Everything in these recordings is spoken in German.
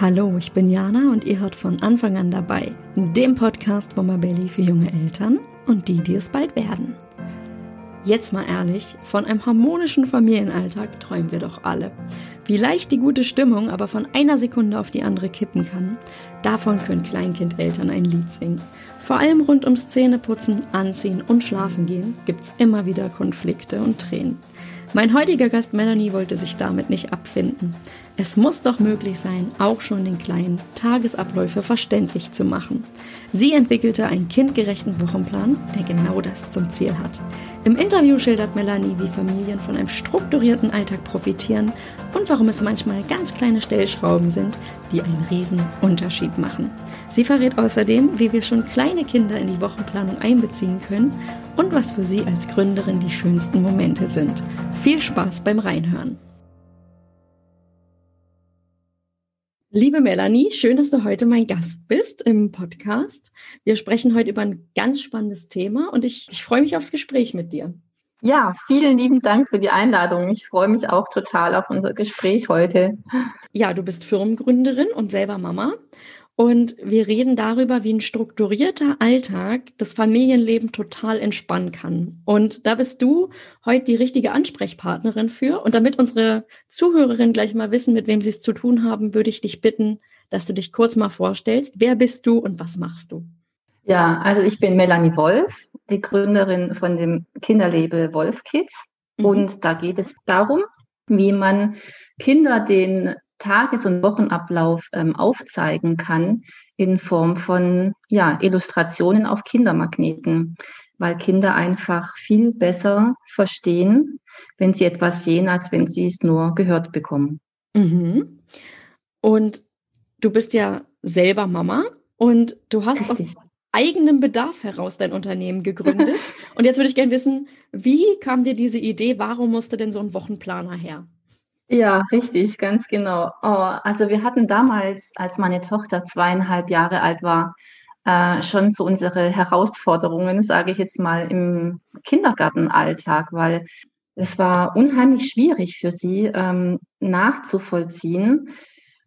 Hallo, ich bin Jana und ihr hört von Anfang an dabei, dem Podcast von Mabelli für junge Eltern und die, die es bald werden. Jetzt mal ehrlich, von einem harmonischen Familienalltag träumen wir doch alle. Wie leicht die gute Stimmung aber von einer Sekunde auf die andere kippen kann, davon können Kleinkindeltern ein Lied singen. Vor allem rund ums Zähneputzen, Anziehen und Schlafen gehen gibt's immer wieder Konflikte und Tränen. Mein heutiger Gast Melanie wollte sich damit nicht abfinden. Es muss doch möglich sein, auch schon den kleinen Tagesabläufe verständlich zu machen. Sie entwickelte einen kindgerechten Wochenplan, der genau das zum Ziel hat. Im Interview schildert Melanie, wie Familien von einem strukturierten Alltag profitieren und warum es manchmal ganz kleine Stellschrauben sind, die einen riesen Unterschied machen. Sie verrät außerdem, wie wir schon kleine Kinder in die Wochenplanung einbeziehen können und was für sie als Gründerin die schönsten Momente sind. Viel Spaß beim Reinhören. Liebe Melanie, schön, dass du heute mein Gast bist im Podcast. Wir sprechen heute über ein ganz spannendes Thema und ich, ich freue mich aufs Gespräch mit dir. Ja, vielen lieben Dank für die Einladung. Ich freue mich auch total auf unser Gespräch heute. Ja, du bist Firmengründerin und selber Mama. Und wir reden darüber, wie ein strukturierter Alltag das Familienleben total entspannen kann. Und da bist du heute die richtige Ansprechpartnerin für. Und damit unsere Zuhörerinnen gleich mal wissen, mit wem sie es zu tun haben, würde ich dich bitten, dass du dich kurz mal vorstellst. Wer bist du und was machst du? Ja, also ich bin Melanie Wolf, die Gründerin von dem Kinderlabel Wolf Kids. Mhm. Und da geht es darum, wie man Kinder den Tages- und Wochenablauf ähm, aufzeigen kann in Form von ja, Illustrationen auf Kindermagneten, weil Kinder einfach viel besser verstehen, wenn sie etwas sehen, als wenn sie es nur gehört bekommen. Mhm. Und du bist ja selber Mama und du hast Richtig. aus eigenem Bedarf heraus dein Unternehmen gegründet. und jetzt würde ich gerne wissen, wie kam dir diese Idee? Warum musste denn so ein Wochenplaner her? Ja, richtig, ganz genau. Oh, also wir hatten damals, als meine Tochter zweieinhalb Jahre alt war, äh, schon so unsere Herausforderungen, sage ich jetzt mal, im Kindergartenalltag, weil es war unheimlich schwierig für sie ähm, nachzuvollziehen,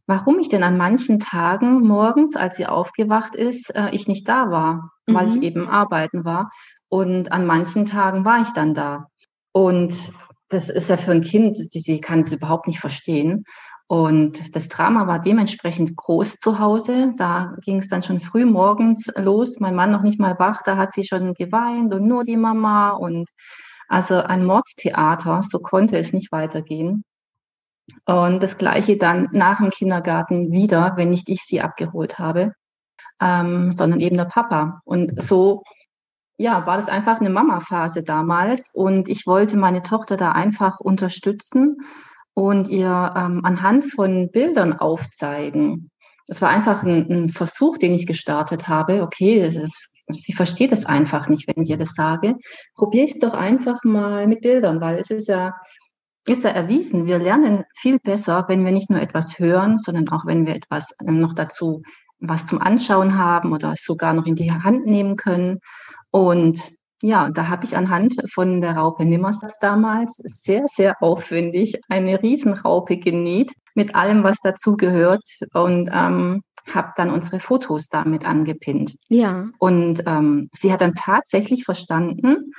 warum ich denn an manchen Tagen morgens, als sie aufgewacht ist, äh, ich nicht da war, mhm. weil ich mhm. eben arbeiten war. Und an manchen Tagen war ich dann da. Und das ist ja für ein Kind, sie kann es überhaupt nicht verstehen. Und das Drama war dementsprechend groß zu Hause. Da ging es dann schon früh morgens los. Mein Mann noch nicht mal wach, da hat sie schon geweint und nur die Mama und also ein Mordstheater. So konnte es nicht weitergehen. Und das Gleiche dann nach dem Kindergarten wieder, wenn nicht ich sie abgeholt habe, ähm, sondern eben der Papa. Und so ja, war das einfach eine Mama-Phase damals und ich wollte meine Tochter da einfach unterstützen und ihr ähm, anhand von Bildern aufzeigen. Das war einfach ein, ein Versuch, den ich gestartet habe. Okay, das ist, sie versteht es einfach nicht, wenn ich ihr das sage. Probiere es doch einfach mal mit Bildern, weil es ist ja, ist ja erwiesen, wir lernen viel besser, wenn wir nicht nur etwas hören, sondern auch wenn wir etwas noch dazu was zum Anschauen haben oder sogar noch in die Hand nehmen können. Und ja, da habe ich anhand von der Raupe Nimmersatt damals sehr, sehr aufwendig eine Riesenraupe genäht mit allem, was dazugehört und ähm, habe dann unsere Fotos damit angepinnt. Ja. Und ähm, sie hat dann tatsächlich verstanden,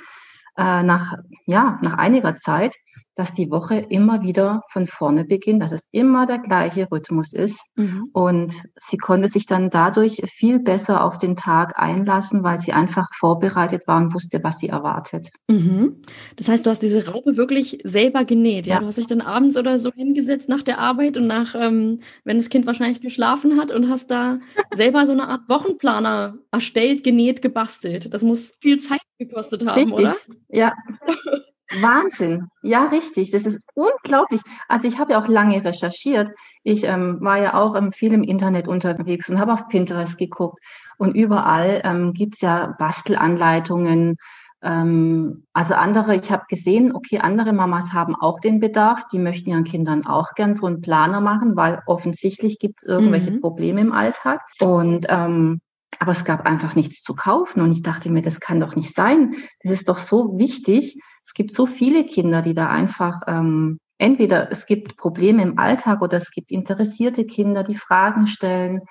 äh, nach, ja, nach einiger Zeit, dass die Woche immer wieder von vorne beginnt, dass es immer der gleiche Rhythmus ist. Mhm. Und sie konnte sich dann dadurch viel besser auf den Tag einlassen, weil sie einfach vorbereitet war und wusste, was sie erwartet. Mhm. Das heißt, du hast diese Raupe wirklich selber genäht, ja? ja? Du hast dich dann abends oder so hingesetzt nach der Arbeit und nach, ähm, wenn das Kind wahrscheinlich geschlafen hat und hast da selber so eine Art Wochenplaner erstellt, genäht, gebastelt. Das muss viel Zeit gekostet haben, Richtig. oder? Ja. Wahnsinn. Ja, richtig. Das ist unglaublich. Also ich habe ja auch lange recherchiert. Ich ähm, war ja auch ähm, viel im Internet unterwegs und habe auf Pinterest geguckt. Und überall ähm, gibt es ja Bastelanleitungen. Ähm, also andere, ich habe gesehen, okay, andere Mamas haben auch den Bedarf. Die möchten ihren Kindern auch gern so einen Planer machen, weil offensichtlich gibt es irgendwelche mhm. Probleme im Alltag. Und ähm, aber es gab einfach nichts zu kaufen. Und ich dachte mir, das kann doch nicht sein. Das ist doch so wichtig, es gibt so viele Kinder, die da einfach ähm, entweder es gibt Probleme im Alltag oder es gibt interessierte Kinder, die Fragen stellen.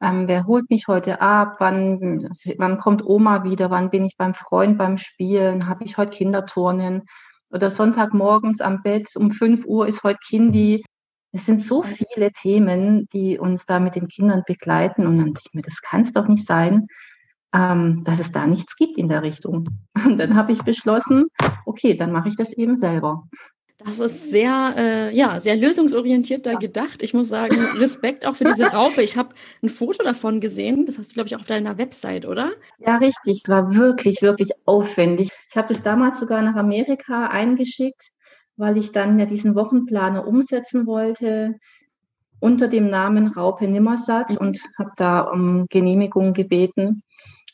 Ähm, wer holt mich heute ab? Wann, wann kommt Oma wieder? Wann bin ich beim Freund beim Spielen? Habe ich heute Kinderturnen? Oder Sonntagmorgens am Bett um 5 Uhr ist heute Kindi. Es sind so viele Themen, die uns da mit den Kindern begleiten. Und dann denke ich mir, das kann es doch nicht sein, ähm, dass es da nichts gibt in der Richtung. Und dann habe ich beschlossen, okay, dann mache ich das eben selber. Das ist sehr, äh, ja, sehr lösungsorientiert da gedacht. Ich muss sagen, Respekt auch für diese Raupe. Ich habe ein Foto davon gesehen. Das hast du, glaube ich, auch auf deiner Website, oder? Ja, richtig. Es war wirklich, wirklich aufwendig. Ich habe das damals sogar nach Amerika eingeschickt, weil ich dann ja diesen Wochenplaner umsetzen wollte unter dem Namen Raupe Nimmersatt mhm. und habe da um Genehmigung gebeten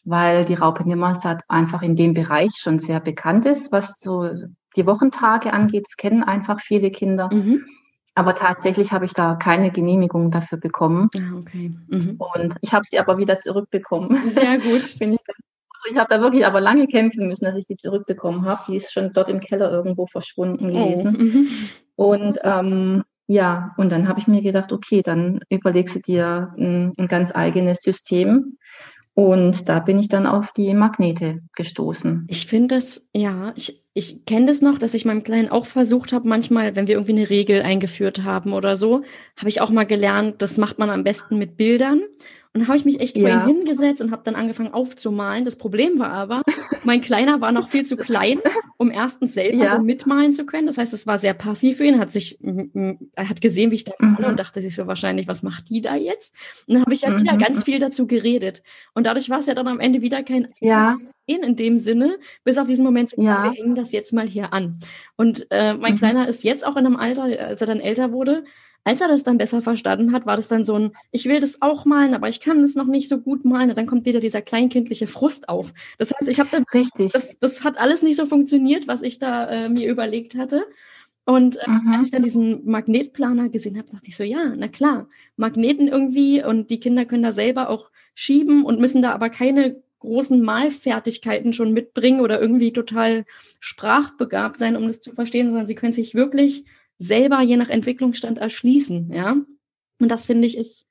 weil die Raupe Nimmersatt einfach in dem Bereich schon sehr bekannt ist, was so die Wochentage angeht. Das kennen einfach viele Kinder. Mhm. Aber tatsächlich habe ich da keine Genehmigung dafür bekommen. Ah, okay. Mhm. Und ich habe sie aber wieder zurückbekommen. Sehr gut. ich ich habe da wirklich aber lange kämpfen müssen, dass ich die zurückbekommen habe. Die ist schon dort im Keller irgendwo verschwunden oh, gewesen. Oh. Mhm. Und ähm, ja, und dann habe ich mir gedacht, okay, dann überlegst du dir ein, ein ganz eigenes System, und da bin ich dann auf die Magnete gestoßen. Ich finde das, ja, ich, ich kenne das noch, dass ich meinem Kleinen auch versucht habe, manchmal, wenn wir irgendwie eine Regel eingeführt haben oder so, habe ich auch mal gelernt, das macht man am besten mit Bildern. Und dann habe ich mich echt vor ihn hingesetzt und habe dann angefangen aufzumalen. Das Problem war aber, mein Kleiner war noch viel zu klein, um erstens selber ja. so mitmalen zu können. Das heißt, es war sehr passiv für ihn. Hat sich, er hat gesehen, wie ich da male mhm. und dachte sich so wahrscheinlich, was macht die da jetzt? Und dann habe ich ja mhm. wieder ganz viel dazu geredet. Und dadurch war es ja dann am Ende wieder kein ja. in dem Sinne, bis auf diesen Moment, ja. wir hängen das jetzt mal hier an. Und äh, mein mhm. Kleiner ist jetzt auch in einem Alter, als er dann älter wurde, als er das dann besser verstanden hat, war das dann so ein, ich will das auch malen, aber ich kann es noch nicht so gut malen. Und dann kommt wieder dieser kleinkindliche Frust auf. Das heißt, ich habe dann, Richtig. Das, das hat alles nicht so funktioniert, was ich da äh, mir überlegt hatte. Und äh, mhm. als ich dann diesen Magnetplaner gesehen habe, dachte ich so, ja, na klar, Magneten irgendwie und die Kinder können da selber auch schieben und müssen da aber keine großen Malfertigkeiten schon mitbringen oder irgendwie total sprachbegabt sein, um das zu verstehen, sondern sie können sich wirklich selber je nach Entwicklungsstand erschließen, ja. Und das finde ich ist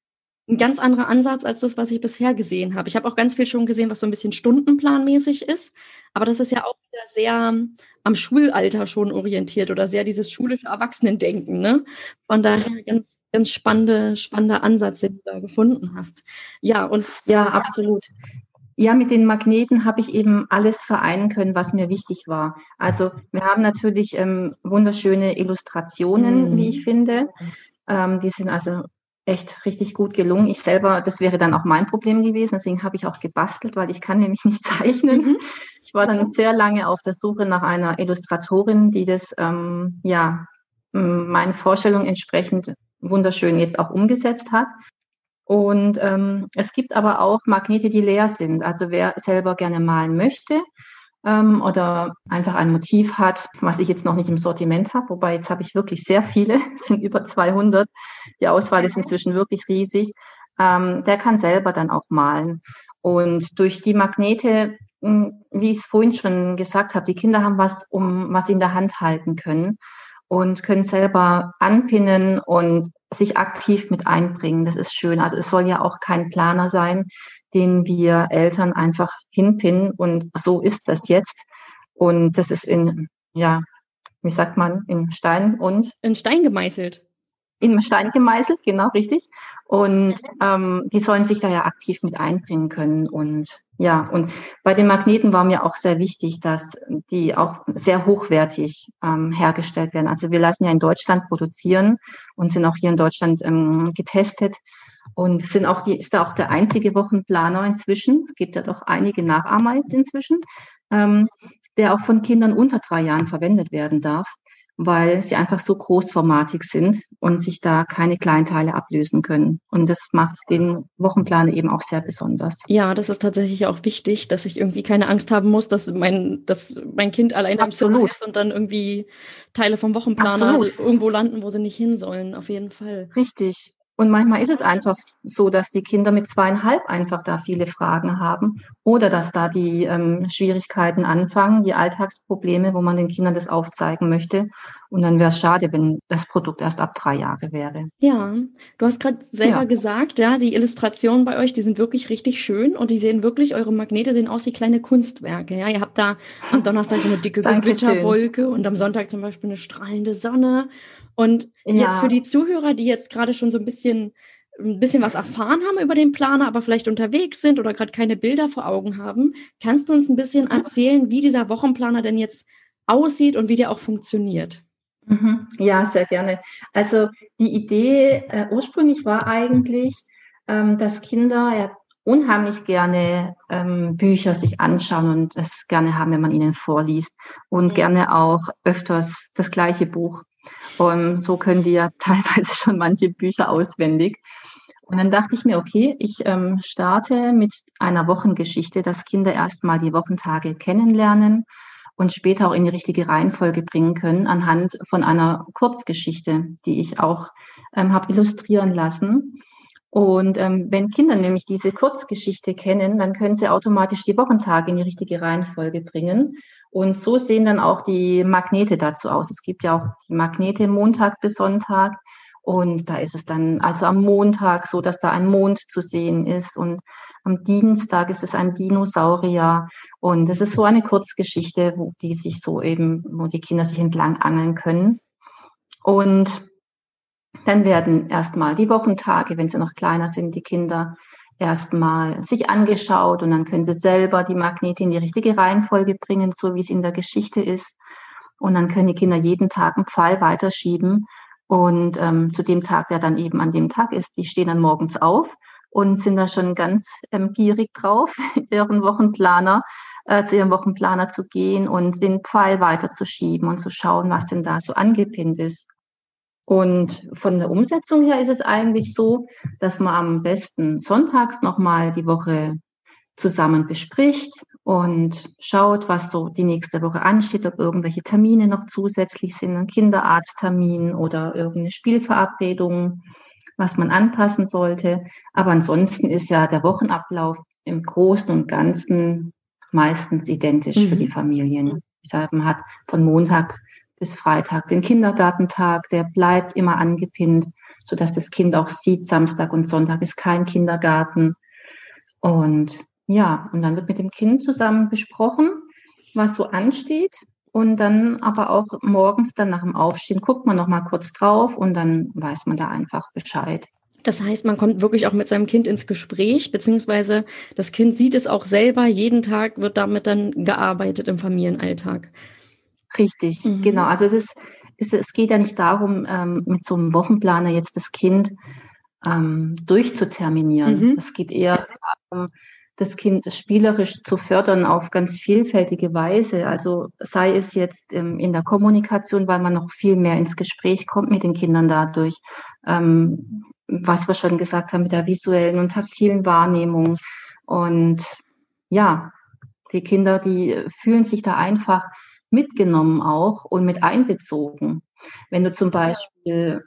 ein ganz anderer Ansatz als das, was ich bisher gesehen habe. Ich habe auch ganz viel schon gesehen, was so ein bisschen stundenplanmäßig ist, aber das ist ja auch wieder sehr am Schulalter schon orientiert oder sehr dieses schulische Erwachsenendenken, ne? Von daher ganz, ganz spannende, spannender Ansatz, den du da gefunden hast. Ja, und ja, absolut. Ja, mit den Magneten habe ich eben alles vereinen können, was mir wichtig war. Also wir haben natürlich ähm, wunderschöne Illustrationen, mm. wie ich finde. Ähm, die sind also echt richtig gut gelungen. Ich selber, das wäre dann auch mein Problem gewesen, deswegen habe ich auch gebastelt, weil ich kann nämlich nicht zeichnen. Mhm. Ich war dann sehr lange auf der Suche nach einer Illustratorin, die das ähm, ja meinen Vorstellungen entsprechend wunderschön jetzt auch umgesetzt hat. Und ähm, es gibt aber auch Magnete, die leer sind. Also wer selber gerne malen möchte ähm, oder einfach ein Motiv hat, was ich jetzt noch nicht im Sortiment habe, wobei jetzt habe ich wirklich sehr viele, es sind über 200. Die Auswahl ist inzwischen wirklich riesig. Ähm, der kann selber dann auch malen. Und durch die Magnete, hm, wie ich es vorhin schon gesagt habe, die Kinder haben was, um was sie in der Hand halten können und können selber anpinnen und sich aktiv mit einbringen. Das ist schön. Also es soll ja auch kein Planer sein, den wir Eltern einfach hinpinnen und so ist das jetzt. Und das ist in, ja, wie sagt man, in Stein und? In Stein gemeißelt in Stein gemeißelt, genau richtig. Und ähm, die sollen sich da ja aktiv mit einbringen können. Und ja, und bei den Magneten war mir auch sehr wichtig, dass die auch sehr hochwertig ähm, hergestellt werden. Also wir lassen ja in Deutschland produzieren und sind auch hier in Deutschland ähm, getestet. Und sind auch die, ist da auch der einzige Wochenplaner inzwischen, es gibt ja doch einige Nachahmer jetzt inzwischen, ähm, der auch von Kindern unter drei Jahren verwendet werden darf weil sie einfach so großformatig sind und sich da keine Kleinteile ablösen können. Und das macht den Wochenplan eben auch sehr besonders. Ja, das ist tatsächlich auch wichtig, dass ich irgendwie keine Angst haben muss, dass mein, dass mein Kind alleine Absolut. ist und dann irgendwie Teile vom Wochenplaner Absolut. irgendwo landen, wo sie nicht hin sollen. Auf jeden Fall. Richtig. Und manchmal ist es einfach so, dass die Kinder mit zweieinhalb einfach da viele Fragen haben oder dass da die ähm, Schwierigkeiten anfangen, die Alltagsprobleme, wo man den Kindern das aufzeigen möchte. Und dann wäre es schade, wenn das Produkt erst ab drei Jahre wäre. Ja, du hast gerade selber ja. gesagt, ja, die Illustrationen bei euch, die sind wirklich richtig schön und die sehen wirklich, eure Magnete sehen aus wie kleine Kunstwerke. Ja, ihr habt da am Donnerstag so eine dicke Gewitterwolke und am Sonntag zum Beispiel eine strahlende Sonne. Und ja. jetzt für die Zuhörer, die jetzt gerade schon so ein bisschen ein bisschen was erfahren haben über den Planer, aber vielleicht unterwegs sind oder gerade keine Bilder vor Augen haben, kannst du uns ein bisschen erzählen, wie dieser Wochenplaner denn jetzt aussieht und wie der auch funktioniert? Mhm. Ja, sehr gerne. Also die Idee äh, ursprünglich war eigentlich, ähm, dass Kinder ja unheimlich gerne ähm, Bücher sich anschauen und es gerne haben, wenn man ihnen vorliest und mhm. gerne auch öfters das gleiche Buch. Und so können ja teilweise schon manche Bücher auswendig. Und dann dachte ich mir, okay, ich ähm, starte mit einer Wochengeschichte, dass Kinder erstmal die Wochentage kennenlernen und später auch in die richtige Reihenfolge bringen können anhand von einer Kurzgeschichte, die ich auch ähm, habe illustrieren lassen. Und ähm, wenn Kinder nämlich diese Kurzgeschichte kennen, dann können sie automatisch die Wochentage in die richtige Reihenfolge bringen. Und so sehen dann auch die Magnete dazu aus. Es gibt ja auch die Magnete Montag bis Sonntag. Und da ist es dann also am Montag so, dass da ein Mond zu sehen ist. Und am Dienstag ist es ein Dinosaurier. Und es ist so eine Kurzgeschichte, wo die sich so eben, wo die Kinder sich entlang angeln können. Und dann werden erstmal die Wochentage, wenn sie noch kleiner sind, die Kinder erstmal sich angeschaut und dann können sie selber die Magnete in die richtige Reihenfolge bringen, so wie es in der Geschichte ist. Und dann können die Kinder jeden Tag einen Pfeil weiterschieben. Und ähm, zu dem Tag, der dann eben an dem Tag ist, die stehen dann morgens auf und sind da schon ganz ähm, gierig drauf, ihren Wochenplaner, äh, zu ihrem Wochenplaner zu gehen und den Pfeil weiterzuschieben und zu schauen, was denn da so angepinnt ist. Und von der Umsetzung her ist es eigentlich so, dass man am besten sonntags nochmal die Woche zusammen bespricht und schaut, was so die nächste Woche ansteht, ob irgendwelche Termine noch zusätzlich sind, ein Kinderarzttermin oder irgendeine Spielverabredung, was man anpassen sollte. Aber ansonsten ist ja der Wochenablauf im Großen und Ganzen meistens identisch mhm. für die Familien. Deshalb man hat von Montag bis Freitag den Kindergartentag, der bleibt immer angepinnt, so dass das Kind auch sieht, Samstag und Sonntag ist kein Kindergarten. Und ja, und dann wird mit dem Kind zusammen besprochen, was so ansteht. Und dann aber auch morgens dann nach dem Aufstehen guckt man noch mal kurz drauf und dann weiß man da einfach Bescheid. Das heißt, man kommt wirklich auch mit seinem Kind ins Gespräch, beziehungsweise das Kind sieht es auch selber. Jeden Tag wird damit dann gearbeitet im Familienalltag. Richtig, mhm. genau. Also es ist, es, es geht ja nicht darum, ähm, mit so einem Wochenplaner jetzt das Kind ähm, durchzuterminieren. Mhm. Es geht eher darum, das Kind spielerisch zu fördern auf ganz vielfältige Weise. Also sei es jetzt ähm, in der Kommunikation, weil man noch viel mehr ins Gespräch kommt mit den Kindern dadurch, ähm, was wir schon gesagt haben mit der visuellen und taktilen Wahrnehmung. Und ja, die Kinder, die fühlen sich da einfach mitgenommen auch und mit einbezogen. Wenn du zum Beispiel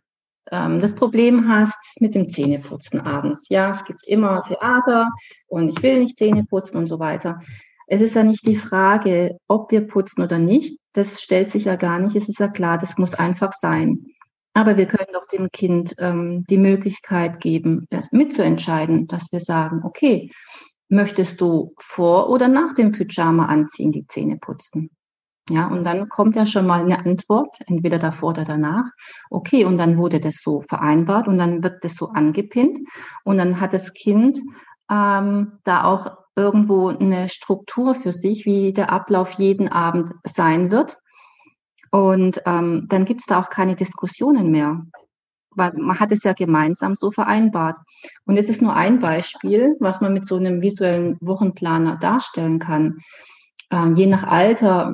ähm, das Problem hast mit dem Zähneputzen abends. Ja, es gibt immer Theater und ich will nicht Zähne putzen und so weiter. Es ist ja nicht die Frage, ob wir putzen oder nicht. Das stellt sich ja gar nicht. Es ist ja klar, das muss einfach sein. Aber wir können doch dem Kind ähm, die Möglichkeit geben, mitzuentscheiden, dass wir sagen, okay, möchtest du vor oder nach dem Pyjama anziehen, die Zähne putzen? Ja, und dann kommt ja schon mal eine Antwort, entweder davor oder danach. Okay, und dann wurde das so vereinbart und dann wird das so angepinnt und dann hat das Kind ähm, da auch irgendwo eine Struktur für sich, wie der Ablauf jeden Abend sein wird. Und ähm, dann gibt's da auch keine Diskussionen mehr, weil man hat es ja gemeinsam so vereinbart. Und es ist nur ein Beispiel, was man mit so einem visuellen Wochenplaner darstellen kann. Ähm, je nach Alter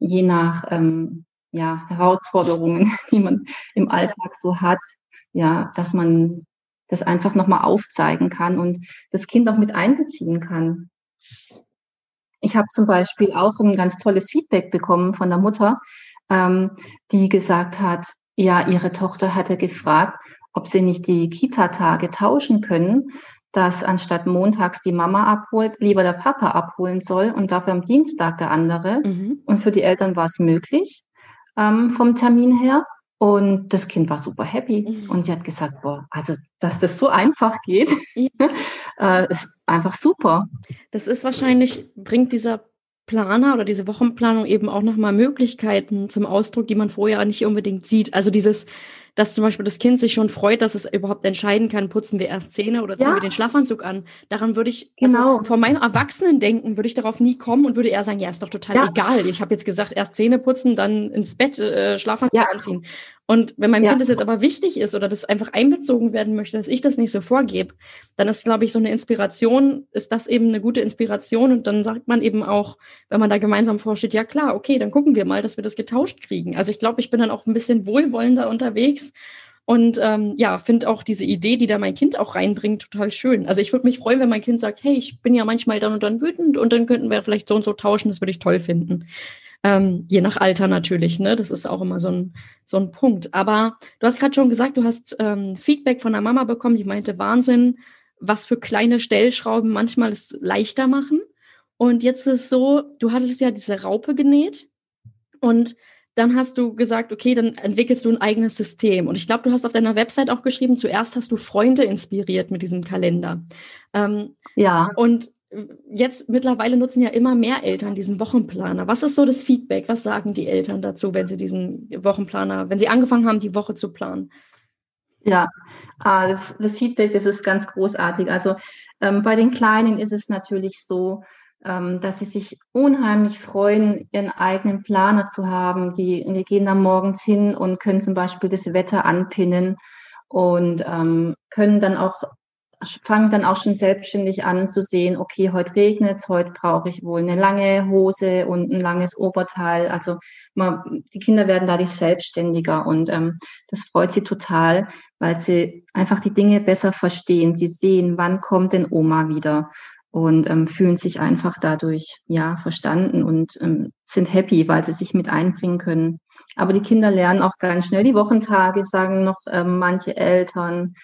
je nach ähm, ja, Herausforderungen, die man im Alltag so hat, ja, dass man das einfach nochmal aufzeigen kann und das Kind auch mit einbeziehen kann. Ich habe zum Beispiel auch ein ganz tolles Feedback bekommen von der Mutter, ähm, die gesagt hat, ja, ihre Tochter hatte gefragt, ob sie nicht die Kita-Tage tauschen können, dass anstatt montags die Mama abholt, lieber der Papa abholen soll und dafür am Dienstag der andere. Mhm. Und für die Eltern war es möglich ähm, vom Termin her. Und das Kind war super happy. Mhm. Und sie hat gesagt, boah, also, dass das so einfach geht, ja. äh, ist einfach super. Das ist wahrscheinlich, bringt dieser Planer oder diese Wochenplanung eben auch nochmal Möglichkeiten zum Ausdruck, die man vorher nicht unbedingt sieht. Also dieses, dass zum Beispiel das Kind sich schon freut, dass es überhaupt entscheiden kann, putzen wir erst Zähne oder ziehen ja. wir den Schlafanzug an. Daran würde ich, also genau. also von meinem Erwachsenen-Denken würde ich darauf nie kommen und würde eher sagen, ja, ist doch total ja. egal. Ich habe jetzt gesagt, erst Zähne putzen, dann ins Bett äh, Schlafanzug ja. anziehen. Und wenn meinem ja. Kind das jetzt aber wichtig ist oder das einfach einbezogen werden möchte, dass ich das nicht so vorgebe, dann ist, glaube ich, so eine Inspiration, ist das eben eine gute Inspiration. Und dann sagt man eben auch, wenn man da gemeinsam vorsteht, ja klar, okay, dann gucken wir mal, dass wir das getauscht kriegen. Also ich glaube, ich bin dann auch ein bisschen wohlwollender unterwegs und ähm, ja, finde auch diese Idee, die da mein Kind auch reinbringt, total schön. Also ich würde mich freuen, wenn mein Kind sagt, hey, ich bin ja manchmal dann und dann wütend und dann könnten wir vielleicht so und so tauschen, das würde ich toll finden. Ähm, je nach Alter natürlich, ne? Das ist auch immer so ein, so ein Punkt. Aber du hast gerade schon gesagt, du hast ähm, Feedback von der Mama bekommen, die meinte, Wahnsinn, was für kleine Stellschrauben manchmal es leichter machen. Und jetzt ist es so, du hattest ja diese Raupe genäht und dann hast du gesagt, okay, dann entwickelst du ein eigenes System. Und ich glaube, du hast auf deiner Website auch geschrieben, zuerst hast du Freunde inspiriert mit diesem Kalender. Ähm, ja. Und jetzt mittlerweile nutzen ja immer mehr Eltern diesen Wochenplaner. Was ist so das Feedback? Was sagen die Eltern dazu, wenn sie diesen Wochenplaner, wenn sie angefangen haben, die Woche zu planen? Ja, ah, das, das Feedback, das ist ganz großartig. Also ähm, bei den Kleinen ist es natürlich so, dass sie sich unheimlich freuen, ihren eigenen Planer zu haben. Die, wir gehen dann morgens hin und können zum Beispiel das Wetter anpinnen und ähm, können dann auch fangen dann auch schon selbstständig an zu sehen, okay, heute regnet es, heute brauche ich wohl eine lange Hose und ein langes Oberteil. Also man, die Kinder werden dadurch selbstständiger und ähm, das freut sie total, weil sie einfach die Dinge besser verstehen. Sie sehen, wann kommt denn Oma wieder und ähm, fühlen sich einfach dadurch ja verstanden und ähm, sind happy, weil sie sich mit einbringen können. Aber die Kinder lernen auch ganz schnell die Wochentage, sagen noch ähm, manche Eltern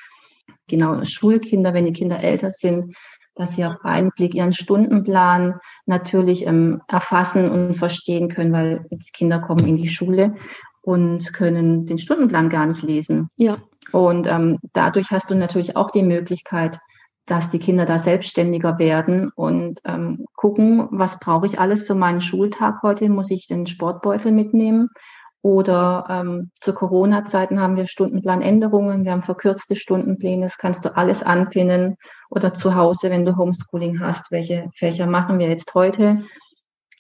genau Schulkinder, wenn die Kinder älter sind, dass sie auf einen Blick ihren Stundenplan natürlich ähm, erfassen und verstehen können, weil die Kinder kommen in die Schule und können den Stundenplan gar nicht lesen. Ja. Und ähm, dadurch hast du natürlich auch die Möglichkeit, dass die Kinder da selbstständiger werden und ähm, gucken, was brauche ich alles für meinen Schultag heute? Muss ich den Sportbeutel mitnehmen? Oder ähm, zu Corona-Zeiten haben wir Stundenplanänderungen, wir haben verkürzte Stundenpläne, das kannst du alles anpinnen. Oder zu Hause, wenn du Homeschooling hast, welche Fächer machen wir jetzt heute?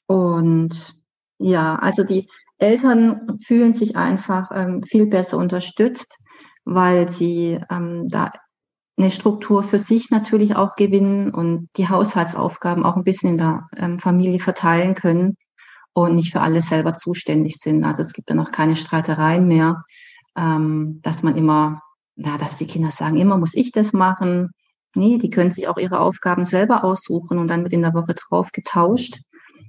Und ja, also die Eltern fühlen sich einfach ähm, viel besser unterstützt, weil sie ähm, da eine Struktur für sich natürlich auch gewinnen und die Haushaltsaufgaben auch ein bisschen in der ähm, Familie verteilen können und nicht für alles selber zuständig sind. Also es gibt dann auch keine Streitereien mehr, ähm, dass man immer, ja, dass die Kinder sagen, immer muss ich das machen. Nee, die können sich auch ihre Aufgaben selber aussuchen und dann wird in der Woche drauf getauscht.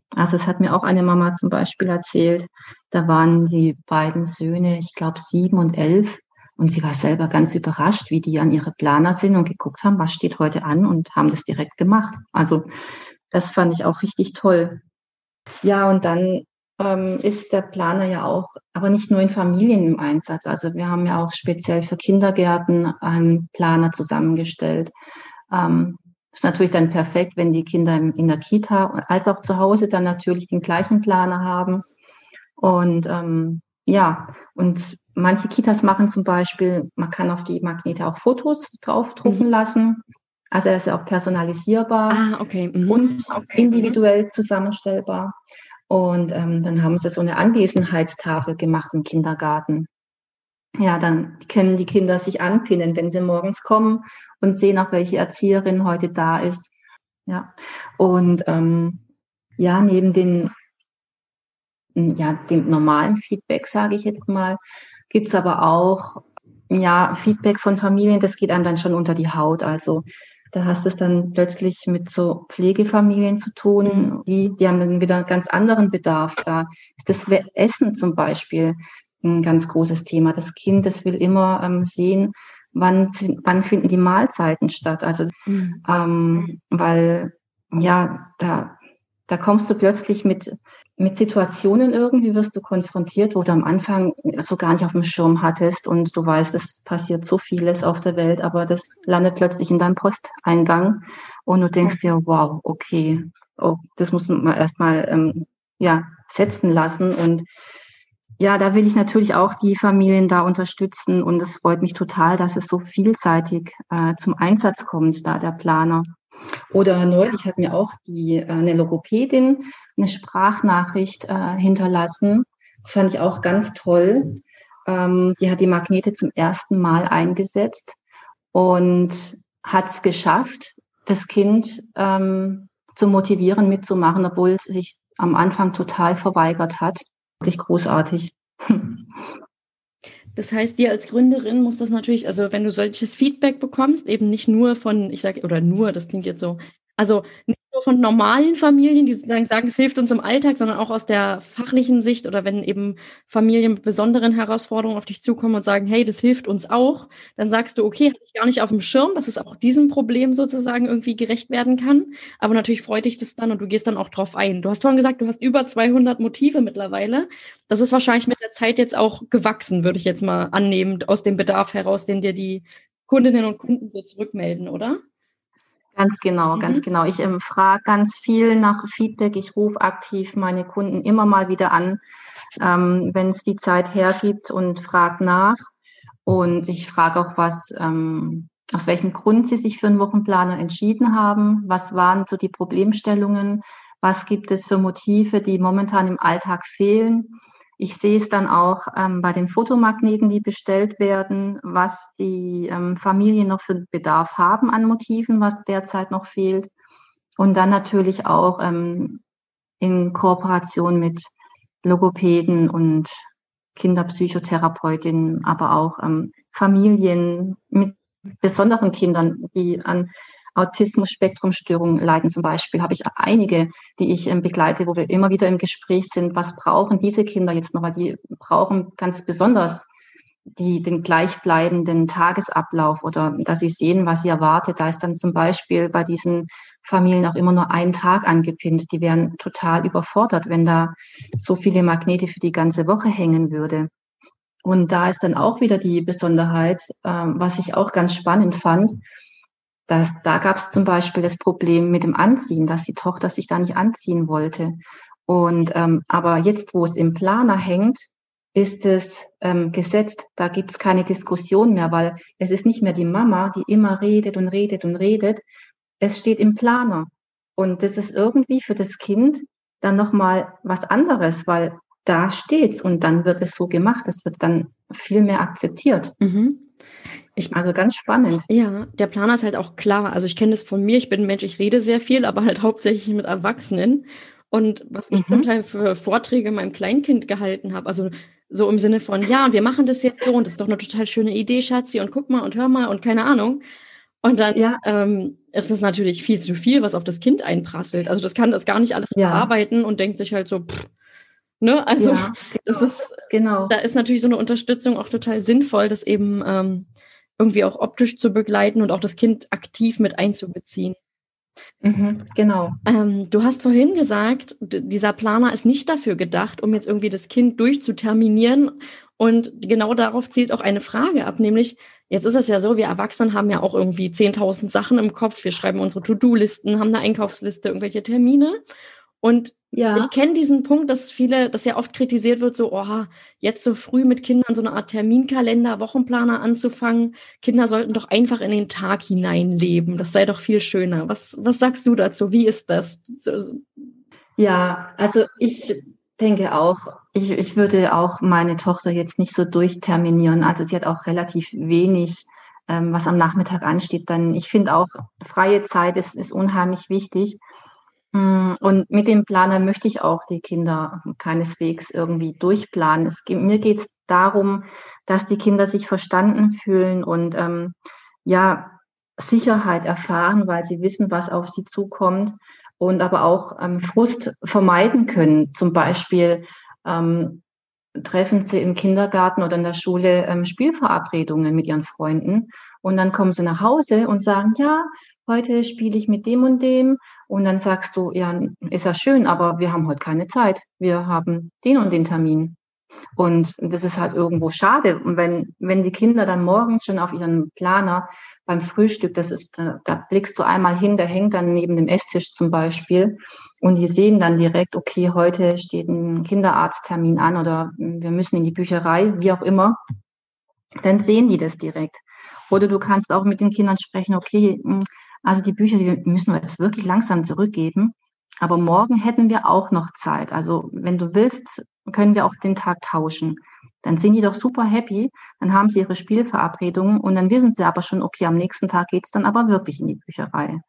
Also es hat mir auch eine Mama zum Beispiel erzählt, da waren die beiden Söhne, ich glaube sieben und elf, und sie war selber ganz überrascht, wie die an ihre Planer sind und geguckt haben, was steht heute an und haben das direkt gemacht. Also das fand ich auch richtig toll. Ja, und dann ähm, ist der Planer ja auch, aber nicht nur in Familien im Einsatz. Also wir haben ja auch speziell für Kindergärten einen Planer zusammengestellt. Ähm, ist natürlich dann perfekt, wenn die Kinder in der Kita als auch zu Hause dann natürlich den gleichen Planer haben. Und ähm, ja, und manche Kitas machen zum Beispiel, man kann auf die Magnete auch Fotos draufdrucken mhm. lassen. Also er ist ja auch personalisierbar ah, okay. Mhm. und okay. individuell zusammenstellbar. Und ähm, dann haben sie so eine Anwesenheitstafel gemacht im Kindergarten. Ja, dann können die Kinder sich anpinnen, wenn sie morgens kommen und sehen auch, welche Erzieherin heute da ist. Ja, und ähm, ja, neben den, ja, dem normalen Feedback, sage ich jetzt mal, gibt's aber auch ja, Feedback von Familien, das geht einem dann schon unter die Haut. Also da hast du es dann plötzlich mit so Pflegefamilien zu tun, die, die haben dann wieder einen ganz anderen Bedarf. Da ist das Essen zum Beispiel ein ganz großes Thema. Das Kind, das will immer ähm, sehen, wann, wann finden die Mahlzeiten statt? Also, mhm. ähm, weil, ja, da, da kommst du plötzlich mit, mit Situationen irgendwie, wirst du konfrontiert, wo du am Anfang so gar nicht auf dem Schirm hattest und du weißt, es passiert so vieles auf der Welt, aber das landet plötzlich in deinem Posteingang und du denkst dir, wow, okay, oh, das muss man erstmal ähm, ja, setzen lassen und ja, da will ich natürlich auch die Familien da unterstützen und es freut mich total, dass es so vielseitig äh, zum Einsatz kommt, da der Planer. Oder neulich hat mir auch die äh, eine Logopädin eine Sprachnachricht äh, hinterlassen. Das fand ich auch ganz toll. Ähm, die hat die Magnete zum ersten Mal eingesetzt und hat es geschafft, das Kind ähm, zu motivieren, mitzumachen, obwohl es sich am Anfang total verweigert hat wirklich großartig. Das heißt, dir als Gründerin muss das natürlich, also wenn du solches Feedback bekommst, eben nicht nur von, ich sage, oder nur, das klingt jetzt so, also nicht nur von normalen Familien, die sagen, es hilft uns im Alltag, sondern auch aus der fachlichen Sicht oder wenn eben Familien mit besonderen Herausforderungen auf dich zukommen und sagen, hey, das hilft uns auch, dann sagst du, okay, habe ich gar nicht auf dem Schirm, dass es auch diesem Problem sozusagen irgendwie gerecht werden kann. Aber natürlich freut dich das dann und du gehst dann auch drauf ein. Du hast vorhin gesagt, du hast über 200 Motive mittlerweile. Das ist wahrscheinlich mit der Zeit jetzt auch gewachsen, würde ich jetzt mal annehmen, aus dem Bedarf heraus, den dir die Kundinnen und Kunden so zurückmelden, oder? Ganz genau, mhm. ganz genau. Ich ähm, frage ganz viel nach Feedback. Ich rufe aktiv meine Kunden immer mal wieder an, ähm, wenn es die Zeit hergibt und frage nach. Und ich frage auch, was, ähm, aus welchem Grund sie sich für einen Wochenplaner entschieden haben. Was waren so die Problemstellungen? Was gibt es für Motive, die momentan im Alltag fehlen? Ich sehe es dann auch ähm, bei den Fotomagneten, die bestellt werden, was die ähm, Familien noch für Bedarf haben an Motiven, was derzeit noch fehlt. Und dann natürlich auch ähm, in Kooperation mit Logopäden und Kinderpsychotherapeutinnen, aber auch ähm, Familien mit besonderen Kindern, die an Autismus-Spektrum-Störungen leiden zum Beispiel, habe ich einige, die ich ähm, begleite, wo wir immer wieder im Gespräch sind, was brauchen diese Kinder jetzt noch, weil die brauchen ganz besonders die, den gleichbleibenden Tagesablauf oder dass sie sehen, was sie erwartet. Da ist dann zum Beispiel bei diesen Familien auch immer nur ein Tag angepinnt. Die wären total überfordert, wenn da so viele Magnete für die ganze Woche hängen würde. Und da ist dann auch wieder die Besonderheit, äh, was ich auch ganz spannend fand, das, da gab es zum Beispiel das Problem mit dem Anziehen, dass die Tochter sich da nicht anziehen wollte. Und ähm, aber jetzt, wo es im Planer hängt, ist es ähm, gesetzt. Da gibt es keine Diskussion mehr, weil es ist nicht mehr die Mama, die immer redet und redet und redet. Es steht im Planer. Und das ist irgendwie für das Kind dann nochmal was anderes, weil da steht's und dann wird es so gemacht. Es wird dann viel mehr akzeptiert. Mhm. Ich, also ganz spannend. Ja, der Planer ist halt auch klar. Also ich kenne das von mir. Ich bin ein Mensch, ich rede sehr viel, aber halt hauptsächlich mit Erwachsenen. Und was ich mhm. zum Teil für Vorträge meinem Kleinkind gehalten habe, also so im Sinne von, ja, und wir machen das jetzt so und das ist doch eine total schöne Idee, Schatzi, und guck mal und hör mal und keine Ahnung. Und dann ja. ähm, ist es natürlich viel zu viel, was auf das Kind einprasselt. Also das kann das gar nicht alles ja. verarbeiten und denkt sich halt so, pff, ne, also ja, genau. das ist, genau. da ist natürlich so eine Unterstützung auch total sinnvoll, das eben ähm, irgendwie auch optisch zu begleiten und auch das Kind aktiv mit einzubeziehen. Mhm, genau. Ähm, du hast vorhin gesagt, dieser Planer ist nicht dafür gedacht, um jetzt irgendwie das Kind durchzuterminieren. Und genau darauf zielt auch eine Frage ab, nämlich, jetzt ist es ja so, wir Erwachsenen haben ja auch irgendwie 10.000 Sachen im Kopf. Wir schreiben unsere To-Do-Listen, haben eine Einkaufsliste, irgendwelche Termine. Und ja. ich kenne diesen Punkt, dass viele, dass ja oft kritisiert wird, so, oh, jetzt so früh mit Kindern so eine Art Terminkalender, Wochenplaner anzufangen. Kinder sollten doch einfach in den Tag hineinleben. Das sei doch viel schöner. Was, was sagst du dazu? Wie ist das? Ja, also ich denke auch, ich, ich würde auch meine Tochter jetzt nicht so durchterminieren. Also sie hat auch relativ wenig, ähm, was am Nachmittag ansteht. Dann, ich finde auch, freie Zeit ist, ist unheimlich wichtig. Mm, und mit dem Planer möchte ich auch die Kinder keineswegs irgendwie durchplanen. Es, mir geht es darum, dass die Kinder sich verstanden fühlen und ähm, ja, Sicherheit erfahren, weil sie wissen, was auf sie zukommt und aber auch ähm, Frust vermeiden können. Zum Beispiel, ähm, treffen sie im Kindergarten oder in der Schule ähm, Spielverabredungen mit ihren Freunden. Und dann kommen sie nach Hause und sagen, ja, heute spiele ich mit dem und dem. Und dann sagst du, ja, ist ja schön, aber wir haben heute keine Zeit. Wir haben den und den Termin. Und das ist halt irgendwo schade. Und wenn, wenn die Kinder dann morgens schon auf ihren Planer beim Frühstück, das ist, da, da blickst du einmal hin, der hängt dann neben dem Esstisch zum Beispiel. Und die sehen dann direkt, okay, heute steht ein Kinderarzttermin an oder wir müssen in die Bücherei, wie auch immer. Dann sehen die das direkt. Oder du kannst auch mit den Kindern sprechen, okay, hm, also die Bücher, die müssen wir jetzt wirklich langsam zurückgeben. Aber morgen hätten wir auch noch Zeit. Also wenn du willst, können wir auch den Tag tauschen. Dann sind die doch super happy, dann haben sie ihre Spielverabredungen und dann wissen sie aber schon, okay, am nächsten Tag geht's dann aber wirklich in die Bücherei.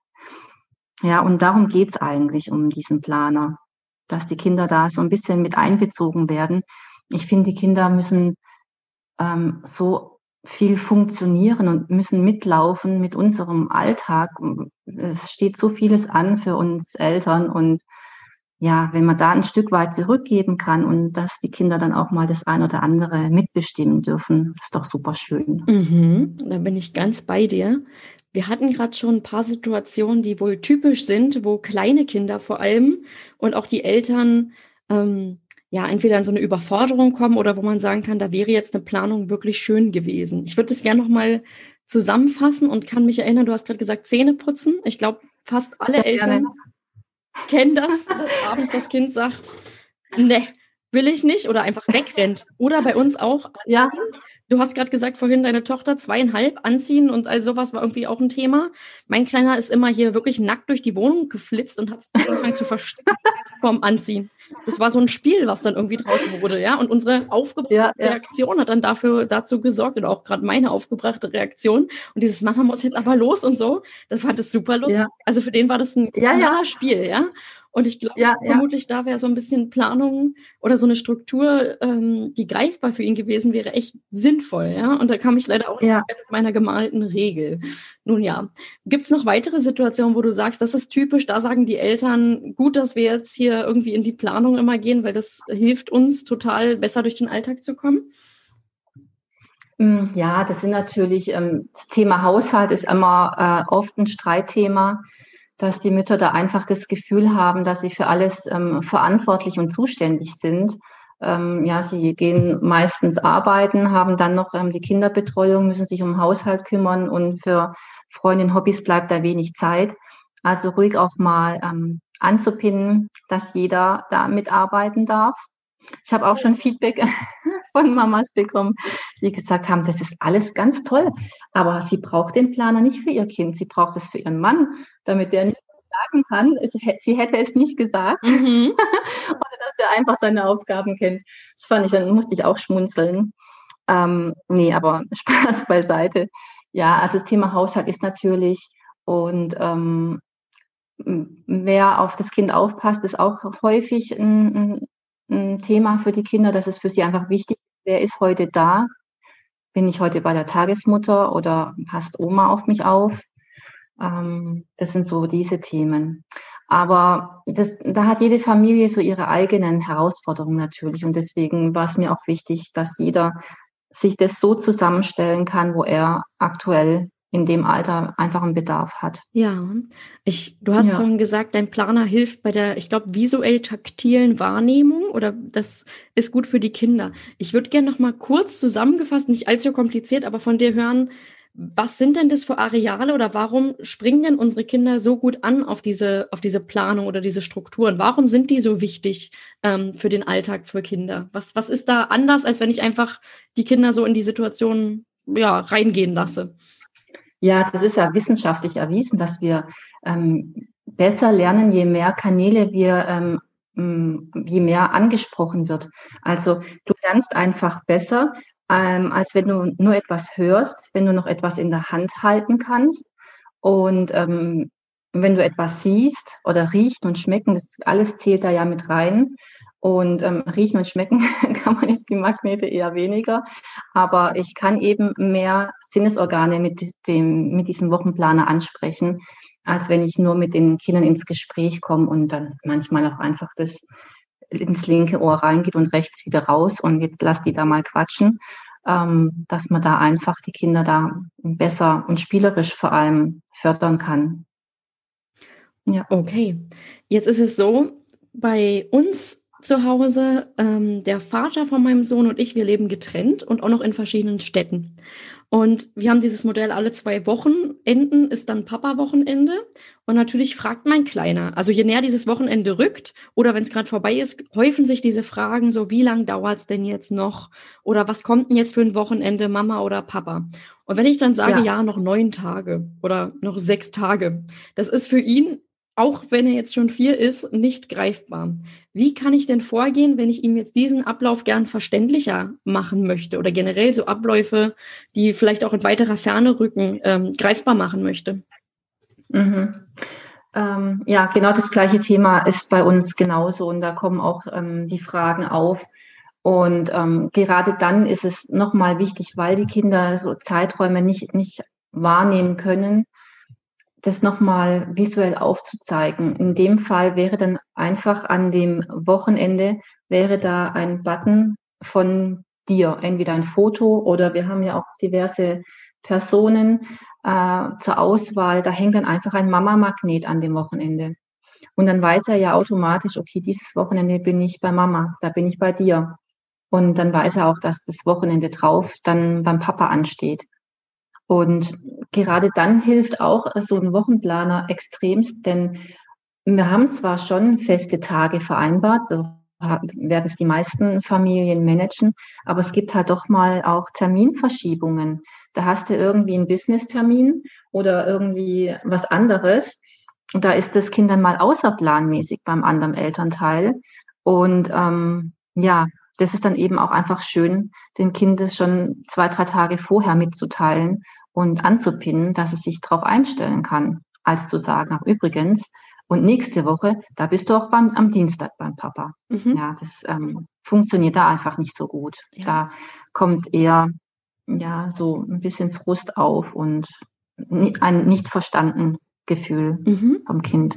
Ja, und darum geht's eigentlich um diesen Planer, dass die Kinder da so ein bisschen mit einbezogen werden. Ich finde, die Kinder müssen ähm, so viel funktionieren und müssen mitlaufen mit unserem Alltag. Es steht so vieles an für uns Eltern und ja, wenn man da ein Stück weit zurückgeben kann und dass die Kinder dann auch mal das ein oder andere mitbestimmen dürfen, ist doch super schön. Mhm, da bin ich ganz bei dir. Wir hatten gerade schon ein paar Situationen, die wohl typisch sind, wo kleine Kinder vor allem und auch die Eltern ähm, ja entweder in so eine Überforderung kommen oder wo man sagen kann, da wäre jetzt eine Planung wirklich schön gewesen. Ich würde das gerne noch mal zusammenfassen und kann mich erinnern, du hast gerade gesagt Zähne putzen. Ich glaube, fast alle ja, Eltern kennen das, dass abends das Kind sagt, ne, will ich nicht oder einfach wegrennt. Oder bei uns auch, ja. Du hast gerade gesagt vorhin, deine Tochter zweieinhalb anziehen und all sowas war irgendwie auch ein Thema. Mein Kleiner ist immer hier wirklich nackt durch die Wohnung geflitzt und hat sich angefangen zu verstecken vom Anziehen. Das war so ein Spiel, was dann irgendwie draus wurde, ja. Und unsere aufgebrachte ja, ja. Reaktion hat dann dafür dazu gesorgt oder auch gerade meine aufgebrachte Reaktion. Und dieses Mama muss jetzt aber los und so. Das fand es super lustig. Ja. Also für den war das ein ja, Spiel, ja. Und ich glaube, ja, vermutlich ja. da wäre so ein bisschen Planung oder so eine Struktur, ähm, die greifbar für ihn gewesen wäre, echt sinnvoll. Ja? Und da kam ich leider auch ja. mit meiner gemalten Regel. Nun ja, gibt es noch weitere Situationen, wo du sagst, das ist typisch, da sagen die Eltern, gut, dass wir jetzt hier irgendwie in die Planung immer gehen, weil das hilft uns total besser durch den Alltag zu kommen? Hm, ja, das sind natürlich, ähm, das Thema Haushalt ist immer äh, oft ein Streitthema dass die Mütter da einfach das Gefühl haben, dass sie für alles ähm, verantwortlich und zuständig sind. Ähm, ja, sie gehen meistens arbeiten, haben dann noch ähm, die Kinderbetreuung, müssen sich um Haushalt kümmern und für Freundin Hobbys bleibt da wenig Zeit. Also ruhig auch mal ähm, anzupinnen, dass jeder da mitarbeiten darf. Ich habe auch schon Feedback von Mamas bekommen, die gesagt haben, das ist alles ganz toll, aber sie braucht den Planer nicht für ihr Kind, sie braucht es für ihren Mann, damit der nicht sagen kann, sie hätte es nicht gesagt mhm. oder dass er einfach seine Aufgaben kennt. Das fand ich, dann musste ich auch schmunzeln. Ähm, nee, aber Spaß beiseite. Ja, also das Thema Haushalt ist natürlich und ähm, wer auf das Kind aufpasst, ist auch häufig ein, ein, ein Thema für die Kinder. Das ist für sie einfach wichtig. Wer ist heute da? Bin ich heute bei der Tagesmutter oder passt Oma auf mich auf? Ähm, das sind so diese Themen. Aber das, da hat jede Familie so ihre eigenen Herausforderungen natürlich. Und deswegen war es mir auch wichtig, dass jeder sich das so zusammenstellen kann, wo er aktuell in dem Alter einfach einen Bedarf hat. Ja, ich, du hast ja. vorhin gesagt, dein Planer hilft bei der, ich glaube, visuell taktilen Wahrnehmung oder das ist gut für die Kinder. Ich würde gerne noch mal kurz zusammengefasst, nicht allzu kompliziert, aber von dir hören, was sind denn das für Areale oder warum springen denn unsere Kinder so gut an auf diese, auf diese Planung oder diese Strukturen? Warum sind die so wichtig ähm, für den Alltag für Kinder? Was, was ist da anders, als wenn ich einfach die Kinder so in die Situation ja, reingehen lasse? Ja, das ist ja wissenschaftlich erwiesen, dass wir ähm, besser lernen, je mehr Kanäle wir ähm, je mehr angesprochen wird. Also du lernst einfach besser, ähm, als wenn du nur etwas hörst, wenn du noch etwas in der Hand halten kannst. Und ähm, wenn du etwas siehst oder riechen und schmecken, das alles zählt da ja mit rein. Und ähm, riechen und schmecken kann man jetzt die Magnete eher weniger. Aber ich kann eben mehr Sinnesorgane mit dem, mit diesem Wochenplaner ansprechen, als wenn ich nur mit den Kindern ins Gespräch komme und dann manchmal auch einfach das ins linke Ohr reingeht und rechts wieder raus und jetzt lass die da mal quatschen, ähm, dass man da einfach die Kinder da besser und spielerisch vor allem fördern kann. Ja. Okay. Jetzt ist es so, bei uns zu Hause, ähm, der Vater von meinem Sohn und ich, wir leben getrennt und auch noch in verschiedenen Städten. Und wir haben dieses Modell alle zwei Wochenenden, ist dann Papa-Wochenende. Und natürlich fragt mein Kleiner, also je näher dieses Wochenende rückt oder wenn es gerade vorbei ist, häufen sich diese Fragen so, wie lange dauert es denn jetzt noch? Oder was kommt denn jetzt für ein Wochenende, Mama oder Papa? Und wenn ich dann sage, ja, ja noch neun Tage oder noch sechs Tage, das ist für ihn auch wenn er jetzt schon vier ist, nicht greifbar. Wie kann ich denn vorgehen, wenn ich ihm jetzt diesen Ablauf gern verständlicher machen möchte oder generell so Abläufe, die vielleicht auch in weiterer Ferne rücken, ähm, greifbar machen möchte? Mhm. Ähm, ja, genau das gleiche Thema ist bei uns genauso und da kommen auch ähm, die Fragen auf. Und ähm, gerade dann ist es nochmal wichtig, weil die Kinder so Zeiträume nicht, nicht wahrnehmen können, das nochmal visuell aufzuzeigen. In dem Fall wäre dann einfach an dem Wochenende, wäre da ein Button von dir, entweder ein Foto oder wir haben ja auch diverse Personen äh, zur Auswahl. Da hängt dann einfach ein Mama-Magnet an dem Wochenende. Und dann weiß er ja automatisch, okay, dieses Wochenende bin ich bei Mama, da bin ich bei dir. Und dann weiß er auch, dass das Wochenende drauf dann beim Papa ansteht. Und gerade dann hilft auch so ein Wochenplaner extremst, denn wir haben zwar schon feste Tage vereinbart, so werden es die meisten Familien managen, aber es gibt halt doch mal auch Terminverschiebungen. Da hast du irgendwie einen Business-Termin oder irgendwie was anderes. Und da ist das Kind dann mal außerplanmäßig beim anderen Elternteil. Und ähm, ja, das ist dann eben auch einfach schön, dem Kind das schon zwei, drei Tage vorher mitzuteilen und anzupinnen, dass es sich darauf einstellen kann, als zu sagen, ach übrigens, und nächste Woche, da bist du auch beim, am Dienstag beim Papa. Mhm. Ja, das ähm, funktioniert da einfach nicht so gut. Ja. Da kommt eher ja so ein bisschen Frust auf und ein nicht verstanden Gefühl mhm. vom Kind.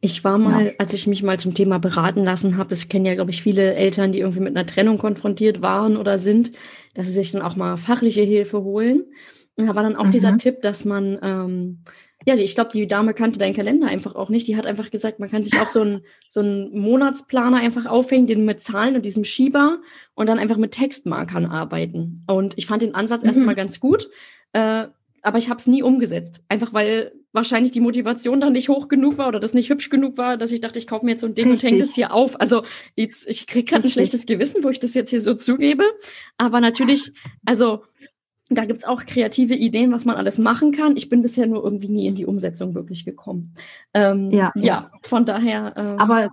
Ich war mal, ja. als ich mich mal zum Thema beraten lassen habe, es kennen ja, glaube ich, viele Eltern, die irgendwie mit einer Trennung konfrontiert waren oder sind, dass sie sich dann auch mal fachliche Hilfe holen. Da war dann auch mhm. dieser Tipp, dass man, ähm, ja, ich glaube, die Dame kannte deinen Kalender einfach auch nicht. Die hat einfach gesagt, man kann sich auch so einen so einen Monatsplaner einfach aufhängen, den mit Zahlen und diesem Schieber und dann einfach mit Textmarkern arbeiten. Und ich fand den Ansatz mhm. erstmal ganz gut. Äh, aber ich habe es nie umgesetzt. Einfach weil wahrscheinlich die Motivation dann nicht hoch genug war oder das nicht hübsch genug war, dass ich dachte, ich kaufe mir jetzt so ein Ding Richtig. und hänge das hier auf. Also jetzt, ich kriege gerade ein schlechtes Gewissen, wo ich das jetzt hier so zugebe. Aber natürlich, also da gibt's auch kreative Ideen, was man alles machen kann. Ich bin bisher nur irgendwie nie in die Umsetzung wirklich gekommen. Ähm, ja, ja, von daher. Ähm, Aber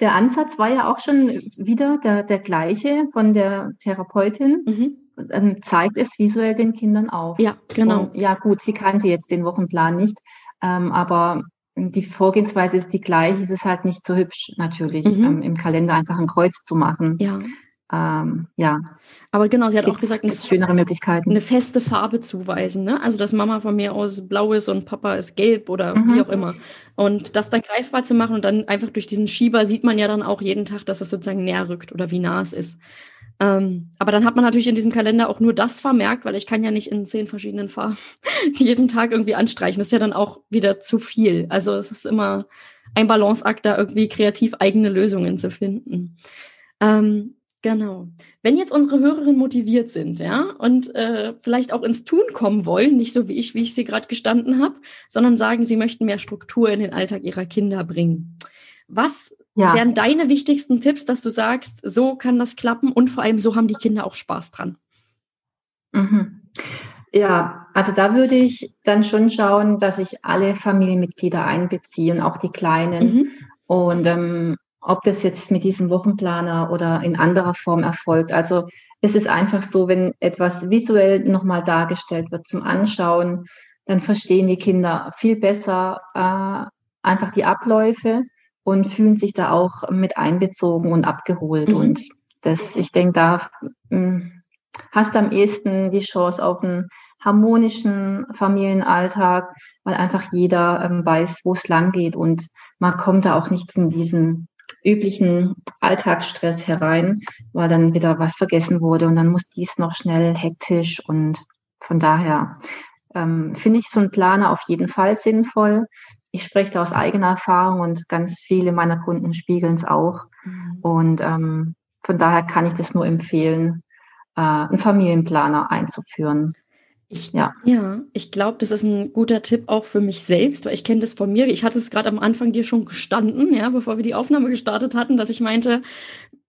der Ansatz war ja auch schon wieder der, der gleiche von der Therapeutin. Mhm. Dann zeigt es visuell den Kindern auf. Ja, genau. Und, ja, gut, sie kannte jetzt den Wochenplan nicht, ähm, aber die Vorgehensweise ist die gleiche. Es ist halt nicht so hübsch, natürlich, mhm. ähm, im Kalender einfach ein Kreuz zu machen. Ja ähm, ja. Aber genau, sie hat auch gesagt, eine, schönere Möglichkeiten. Eine feste Farbe zuweisen, ne? Also dass Mama von mir aus blau ist und Papa ist gelb oder mhm. wie auch immer. Und das dann greifbar zu machen und dann einfach durch diesen Schieber sieht man ja dann auch jeden Tag, dass es sozusagen näher rückt oder wie nah es ist. Ähm, aber dann hat man natürlich in diesem Kalender auch nur das vermerkt, weil ich kann ja nicht in zehn verschiedenen Farben jeden Tag irgendwie anstreichen. Das ist ja dann auch wieder zu viel. Also es ist immer ein Balanceakt, da irgendwie kreativ eigene Lösungen zu finden. Ähm, Genau. Wenn jetzt unsere Hörerinnen motiviert sind, ja, und äh, vielleicht auch ins Tun kommen wollen, nicht so wie ich, wie ich sie gerade gestanden habe, sondern sagen, sie möchten mehr Struktur in den Alltag ihrer Kinder bringen. Was ja. wären deine wichtigsten Tipps, dass du sagst, so kann das klappen und vor allem so haben die Kinder auch Spaß dran? Mhm. Ja, also da würde ich dann schon schauen, dass ich alle Familienmitglieder einbeziehe und auch die Kleinen. Mhm. Und ähm, ob das jetzt mit diesem Wochenplaner oder in anderer Form erfolgt. Also es ist einfach so, wenn etwas visuell nochmal dargestellt wird zum Anschauen, dann verstehen die Kinder viel besser äh, einfach die Abläufe und fühlen sich da auch mit einbezogen und abgeholt. Mhm. Und das, ich denke, da mh, hm, hast du am ehesten die Chance auf einen harmonischen Familienalltag, weil einfach jeder ähm, weiß, wo es lang geht und man kommt da auch nicht in diesen üblichen Alltagsstress herein, weil dann wieder was vergessen wurde und dann muss dies noch schnell hektisch und von daher ähm, finde ich so einen Planer auf jeden Fall sinnvoll. Ich spreche da aus eigener Erfahrung und ganz viele meiner Kunden spiegeln es auch. Mhm. Und ähm, von daher kann ich das nur empfehlen, äh, einen Familienplaner einzuführen. Ich, ja. ja, ich glaube, das ist ein guter Tipp auch für mich selbst, weil ich kenne das von mir. Ich hatte es gerade am Anfang dir schon gestanden, ja, bevor wir die Aufnahme gestartet hatten, dass ich meinte,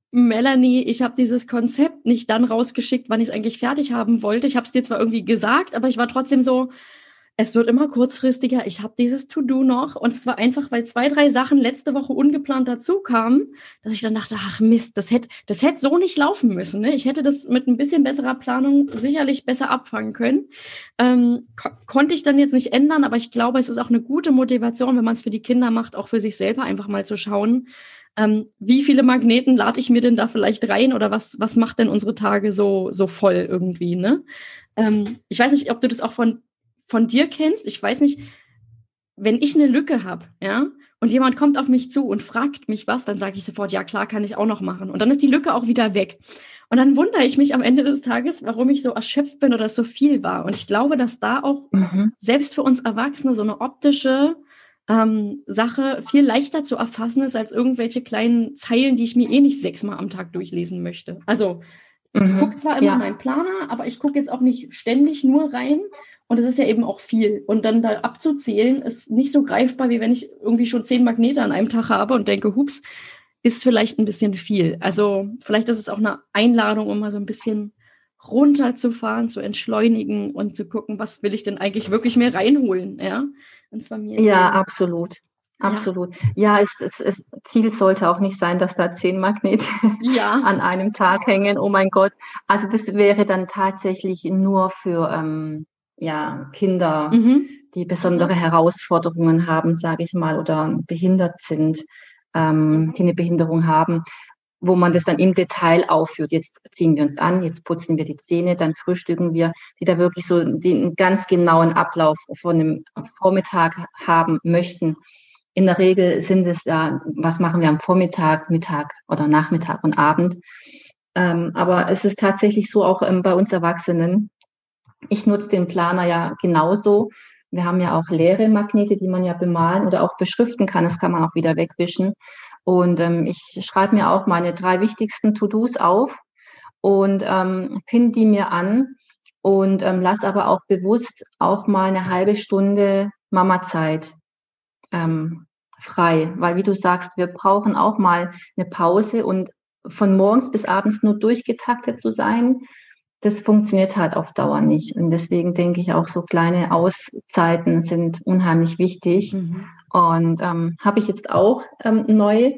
Melanie, ich habe dieses Konzept nicht dann rausgeschickt, wann ich es eigentlich fertig haben wollte. Ich habe es dir zwar irgendwie gesagt, aber ich war trotzdem so, es wird immer kurzfristiger. Ich habe dieses To-Do noch. Und es war einfach, weil zwei, drei Sachen letzte Woche ungeplant dazu kamen, dass ich dann dachte, ach Mist, das hätte das hätte so nicht laufen müssen. Ne? Ich hätte das mit ein bisschen besserer Planung sicherlich besser abfangen können. Ähm, ko konnte ich dann jetzt nicht ändern, aber ich glaube, es ist auch eine gute Motivation, wenn man es für die Kinder macht, auch für sich selber einfach mal zu schauen, ähm, wie viele Magneten lade ich mir denn da vielleicht rein oder was, was macht denn unsere Tage so, so voll irgendwie, ne? Ähm, ich weiß nicht, ob du das auch von von dir kennst, ich weiß nicht, wenn ich eine Lücke habe, ja, und jemand kommt auf mich zu und fragt mich was, dann sage ich sofort, ja klar, kann ich auch noch machen. Und dann ist die Lücke auch wieder weg. Und dann wundere ich mich am Ende des Tages, warum ich so erschöpft bin oder so viel war. Und ich glaube, dass da auch mhm. selbst für uns Erwachsene so eine optische ähm, Sache viel leichter zu erfassen ist als irgendwelche kleinen Zeilen, die ich mir eh nicht sechsmal am Tag durchlesen möchte. Also ich mhm. gucke zwar immer ja. meinen Planer, aber ich gucke jetzt auch nicht ständig nur rein, und es ist ja eben auch viel. Und dann da abzuzählen, ist nicht so greifbar, wie wenn ich irgendwie schon zehn Magnete an einem Tag habe und denke, hups, ist vielleicht ein bisschen viel. Also vielleicht ist es auch eine Einladung, um mal so ein bisschen runterzufahren, zu entschleunigen und zu gucken, was will ich denn eigentlich wirklich mehr reinholen, ja? Und zwar mir. Ja, absolut. Absolut. Ja, ja es, es, es, Ziel sollte auch nicht sein, dass da zehn Magnete ja. an einem Tag hängen. Oh mein Gott. Also das wäre dann tatsächlich nur für ähm, ja, Kinder, mhm. die besondere Herausforderungen haben, sage ich mal, oder behindert sind, ähm, mhm. die eine Behinderung haben, wo man das dann im Detail aufführt. Jetzt ziehen wir uns an, jetzt putzen wir die Zähne, dann frühstücken wir, die da wirklich so den ganz genauen Ablauf von einem Vormittag haben möchten. In der Regel sind es ja, was machen wir am Vormittag, Mittag oder Nachmittag und Abend. Ähm, aber es ist tatsächlich so auch ähm, bei uns Erwachsenen, ich nutze den Planer ja genauso. Wir haben ja auch leere Magnete, die man ja bemalen oder auch beschriften kann. Das kann man auch wieder wegwischen. Und ähm, ich schreibe mir auch meine drei wichtigsten To-Dos auf und ähm, pin die mir an und ähm, lasse aber auch bewusst auch mal eine halbe Stunde Mama-Zeit ähm, frei. Weil wie du sagst, wir brauchen auch mal eine Pause und von morgens bis abends nur durchgetaktet zu sein, das funktioniert halt auf Dauer nicht. Und deswegen denke ich auch, so kleine Auszeiten sind unheimlich wichtig. Mhm. Und ähm, habe ich jetzt auch ähm, neu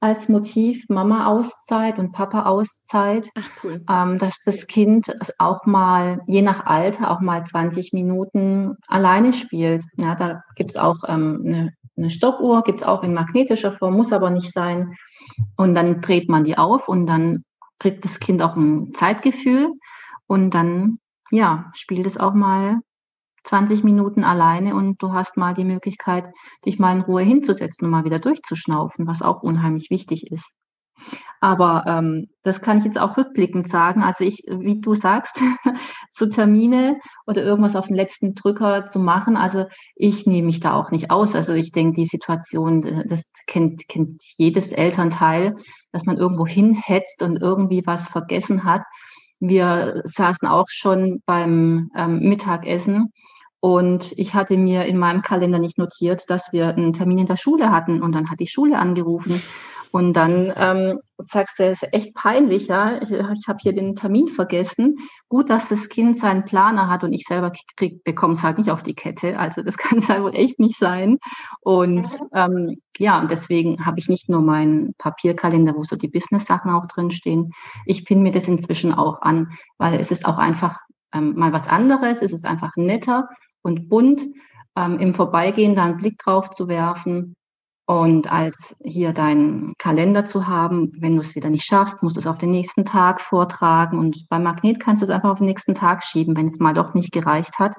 als Motiv Mama-Auszeit und Papa-Auszeit, cool. ähm, dass das Kind auch mal, je nach Alter, auch mal 20 Minuten alleine spielt. Ja, da gibt es auch ähm, eine, eine Stoppuhr, gibt es auch in magnetischer Form, muss aber nicht sein. Und dann dreht man die auf und dann kriegt das Kind auch ein Zeitgefühl. Und dann, ja, spielt es auch mal 20 Minuten alleine und du hast mal die Möglichkeit, dich mal in Ruhe hinzusetzen und mal wieder durchzuschnaufen, was auch unheimlich wichtig ist. Aber ähm, das kann ich jetzt auch rückblickend sagen. Also ich, wie du sagst, so Termine oder irgendwas auf den letzten Drücker zu machen, also ich nehme mich da auch nicht aus. Also ich denke, die Situation, das kennt, kennt jedes Elternteil, dass man irgendwo hinhetzt und irgendwie was vergessen hat. Wir saßen auch schon beim ähm, Mittagessen und ich hatte mir in meinem Kalender nicht notiert, dass wir einen Termin in der Schule hatten. Und dann hat die Schule angerufen. Und dann ähm, sagst du, es ist echt peinlich, ja. Ich, ich habe hier den Termin vergessen. Gut, dass das Kind seinen Planer hat und ich selber bekomme es halt nicht auf die Kette. Also das kann es halt wohl echt nicht sein. Und ähm, ja, und deswegen habe ich nicht nur meinen Papierkalender, wo so die Business-Sachen auch drinstehen. Ich pinne mir das inzwischen auch an, weil es ist auch einfach ähm, mal was anderes. Es ist einfach netter und bunt, ähm, im Vorbeigehen da einen Blick drauf zu werfen und als hier deinen Kalender zu haben, wenn du es wieder nicht schaffst, musst du es auf den nächsten Tag vortragen. Und beim Magnet kannst du es einfach auf den nächsten Tag schieben, wenn es mal doch nicht gereicht hat.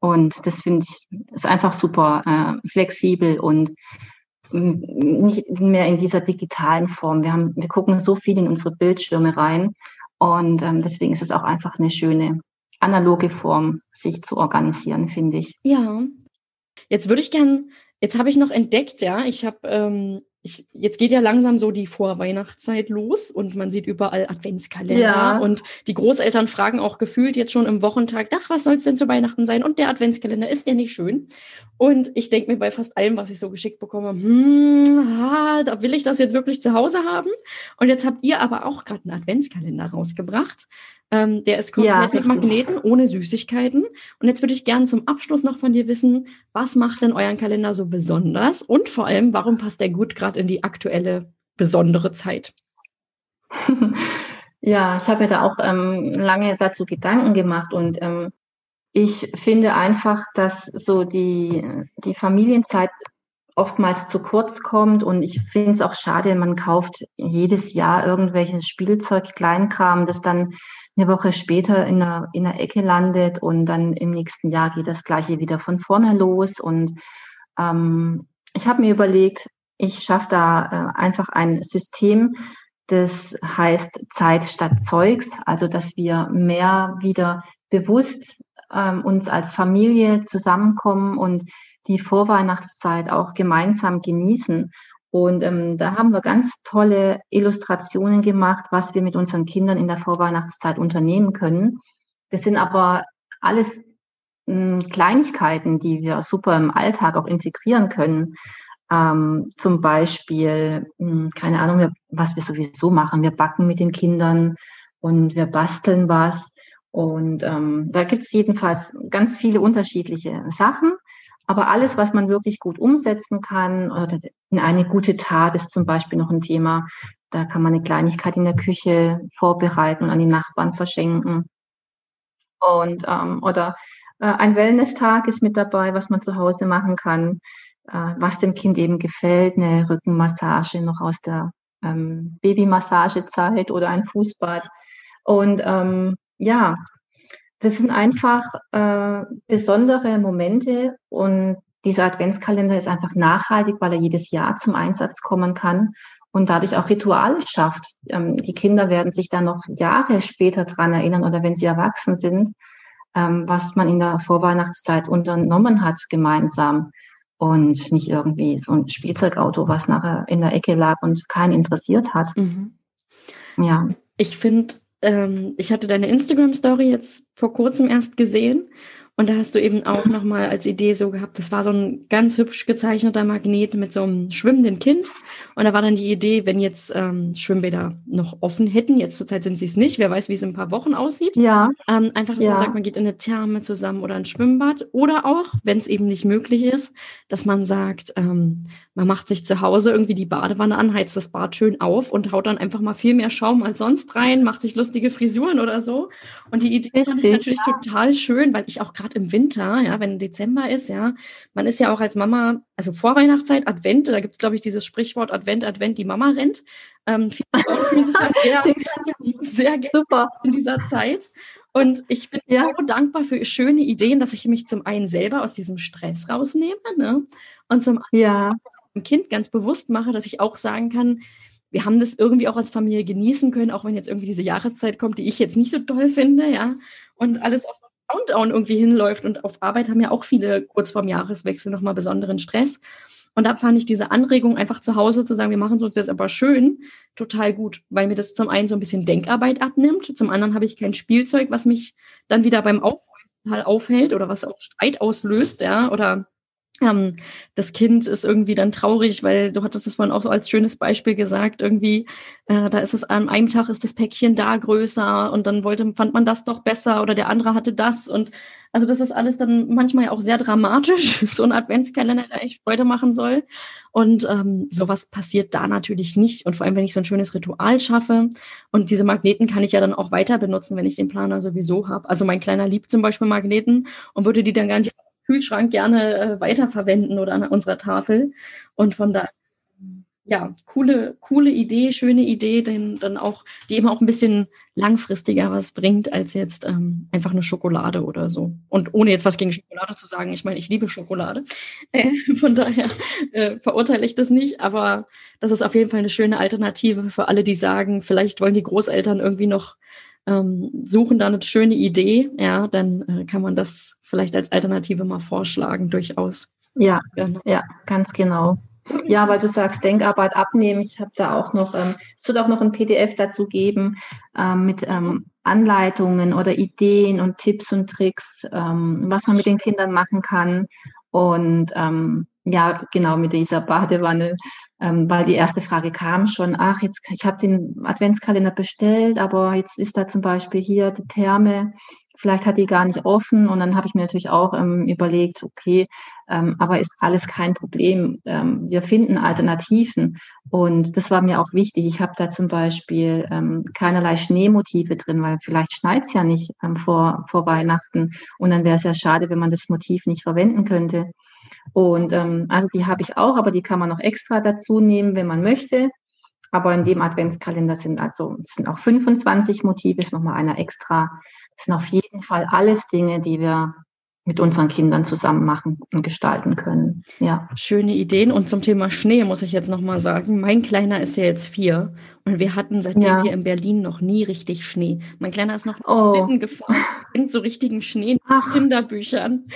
Und das finde ich ist einfach super äh, flexibel und nicht mehr in dieser digitalen Form. Wir, haben, wir gucken so viel in unsere Bildschirme rein und ähm, deswegen ist es auch einfach eine schöne analoge Form, sich zu organisieren, finde ich. Ja. Jetzt würde ich gern, jetzt habe ich noch entdeckt, ja, ich habe ähm, ich, jetzt geht ja langsam so die Vorweihnachtszeit los und man sieht überall Adventskalender ja. und die Großeltern fragen auch gefühlt jetzt schon im Wochentag, ach, was soll es denn zu Weihnachten sein? Und der Adventskalender, ist der nicht schön? Und ich denke mir bei fast allem, was ich so geschickt bekomme, hm, ah, da will ich das jetzt wirklich zu Hause haben. Und jetzt habt ihr aber auch gerade einen Adventskalender rausgebracht. Ähm, der ist komplett ja, mit Magneten, ohne Süßigkeiten. Und jetzt würde ich gerne zum Abschluss noch von dir wissen, was macht denn euren Kalender so besonders? Und vor allem, warum passt der gut gerade in die aktuelle besondere Zeit? Ja, ich habe mir da auch ähm, lange dazu Gedanken gemacht und ähm, ich finde einfach, dass so die, die Familienzeit oftmals zu kurz kommt und ich finde es auch schade, man kauft jedes Jahr irgendwelches Spielzeug, Kleinkram, das dann eine Woche später in der, in der Ecke landet und dann im nächsten Jahr geht das gleiche wieder von vorne los. Und ähm, ich habe mir überlegt, ich schaffe da äh, einfach ein System, das heißt Zeit statt Zeugs, also dass wir mehr wieder bewusst ähm, uns als Familie zusammenkommen und die Vorweihnachtszeit auch gemeinsam genießen. Und ähm, da haben wir ganz tolle Illustrationen gemacht, was wir mit unseren Kindern in der Vorweihnachtszeit unternehmen können. Das sind aber alles mh, hm, Kleinigkeiten, die wir super im Alltag auch integrieren können. Ähm, zum Beispiel, mh, hm, keine Ahnung, was wir sowieso machen. Wir backen mit den Kindern und wir basteln was. Und ähm, da gibt es jedenfalls ganz viele unterschiedliche Sachen. Aber alles, was man wirklich gut umsetzen kann, oder eine gute Tat ist zum Beispiel noch ein Thema. Da kann man eine Kleinigkeit in der Küche vorbereiten und an die Nachbarn verschenken. Und ähm, oder äh, ein Wellness-Tag ist mit dabei, was man zu Hause machen kann, äh, was dem Kind eben gefällt, eine Rückenmassage noch aus der ähm, Babymassagezeit oder ein Fußbad. Und ähm, ja, das sind einfach äh, besondere Momente und dieser Adventskalender ist einfach nachhaltig, weil er jedes Jahr zum Einsatz kommen kann und dadurch auch Rituale schafft. Ähm, die Kinder werden sich dann noch Jahre später dran erinnern oder wenn sie erwachsen sind, ähm, was man in der Vorweihnachtszeit unternommen hat gemeinsam und nicht irgendwie so ein Spielzeugauto, was nachher in der Ecke lag und keinen interessiert hat. Mhm. Ja. Ich finde ähm, ich hatte deine Instagram-Story jetzt vor kurzem erst gesehen und da hast du eben auch nochmal als Idee so gehabt, das war so ein ganz hübsch gezeichneter Magnet mit so einem schwimmenden Kind. Und da war dann die Idee, wenn jetzt ähm, Schwimmbäder noch offen hätten, jetzt zurzeit sind sie es nicht, wer weiß, wie es in ein paar Wochen aussieht. Ja. Ähm, einfach, dass ja. man sagt, man geht in eine Therme zusammen oder ein Schwimmbad. Oder auch, wenn es eben nicht möglich ist, dass man sagt, ähm, man macht sich zu Hause irgendwie die Badewanne an, heizt das Bad schön auf und haut dann einfach mal viel mehr Schaum als sonst rein, macht sich lustige Frisuren oder so. Und die Idee Richtig, fand ich natürlich ja. total schön, weil ich auch gerade im Winter, ja, wenn Dezember ist, ja, man ist ja auch als Mama, also Vorweihnachtszeit, Advent, da gibt es, glaube ich, dieses Sprichwort Advent, Advent, die Mama rennt. Ähm, viele Frauen fühlen sich das sehr, sehr Super. in dieser Zeit. Und ich bin ja. so dankbar für schöne Ideen, dass ich mich zum einen selber aus diesem Stress rausnehme ne? Und zum anderen ja. dem Kind ganz bewusst mache, dass ich auch sagen kann, wir haben das irgendwie auch als Familie genießen können, auch wenn jetzt irgendwie diese Jahreszeit kommt, die ich jetzt nicht so toll finde, ja. Und alles auf so Countdown irgendwie hinläuft. Und auf Arbeit haben ja auch viele kurz vorm Jahreswechsel nochmal besonderen Stress. Und da fand ich diese Anregung, einfach zu Hause zu sagen, wir machen uns das aber schön, total gut, weil mir das zum einen so ein bisschen Denkarbeit abnimmt. Zum anderen habe ich kein Spielzeug, was mich dann wieder beim Aufräumen aufhält oder was auch Streit auslöst, ja, oder ähm, das Kind ist irgendwie dann traurig, weil du hattest es vorhin auch so als schönes Beispiel gesagt, irgendwie, äh, da ist es an einem Tag ist das Päckchen da größer und dann wollte, fand man das doch besser oder der andere hatte das und also das ist alles dann manchmal auch sehr dramatisch, so ein Adventskalender, der echt Freude machen soll und ähm, sowas passiert da natürlich nicht und vor allem, wenn ich so ein schönes Ritual schaffe und diese Magneten kann ich ja dann auch weiter benutzen, wenn ich den Planer sowieso habe. Also mein Kleiner liebt zum Beispiel Magneten und würde die dann gar nicht Kühlschrank gerne äh, weiterverwenden oder an unserer Tafel. Und von da ja, coole, coole Idee, schöne Idee, denn dann auch, die eben auch ein bisschen langfristiger was bringt als jetzt ähm, einfach eine Schokolade oder so. Und ohne jetzt was gegen Schokolade zu sagen, ich meine, ich liebe Schokolade. Äh, von daher äh, verurteile ich das nicht, aber das ist auf jeden Fall eine schöne Alternative für alle, die sagen, vielleicht wollen die Großeltern irgendwie noch ähm, suchen da eine schöne Idee, ja, dann äh, kann man das vielleicht als Alternative mal vorschlagen, durchaus. Ja, genau. ja, ganz genau. Ja, weil du sagst, Denkarbeit abnehmen. Ich habe da auch noch, ähm, es wird auch noch ein PDF dazu geben ähm, mit ähm, Anleitungen oder Ideen und Tipps und Tricks, ähm, was man mit den Kindern machen kann. Und ähm, ja, genau mit dieser Badewanne, ähm, weil die erste Frage kam schon, ach, jetzt, ich habe den Adventskalender bestellt, aber jetzt ist da zum Beispiel hier die Therme vielleicht hat die gar nicht offen. Und dann habe ich mir natürlich auch ähm, überlegt, okay, ähm, aber ist alles kein Problem. Ähm, wir finden Alternativen. Und das war mir auch wichtig. Ich habe da zum Beispiel ähm, keinerlei Schneemotive drin, weil vielleicht schneit es ja nicht ähm, vor, vor Weihnachten. Und dann wäre es ja schade, wenn man das Motiv nicht verwenden könnte. Und ähm, also die habe ich auch, aber die kann man noch extra dazu nehmen, wenn man möchte. Aber in dem Adventskalender sind also sind auch 25 Motive, ist nochmal einer extra. Das sind auf jeden Fall alles Dinge, die wir mit unseren Kindern zusammen machen und gestalten können. Ja. Schöne Ideen. Und zum Thema Schnee muss ich jetzt nochmal sagen. Mein Kleiner ist ja jetzt vier und wir hatten seitdem ja. hier in Berlin noch nie richtig Schnee. Mein Kleiner ist noch oh. gefahren in so richtigen Schnee Ach. Kinderbüchern.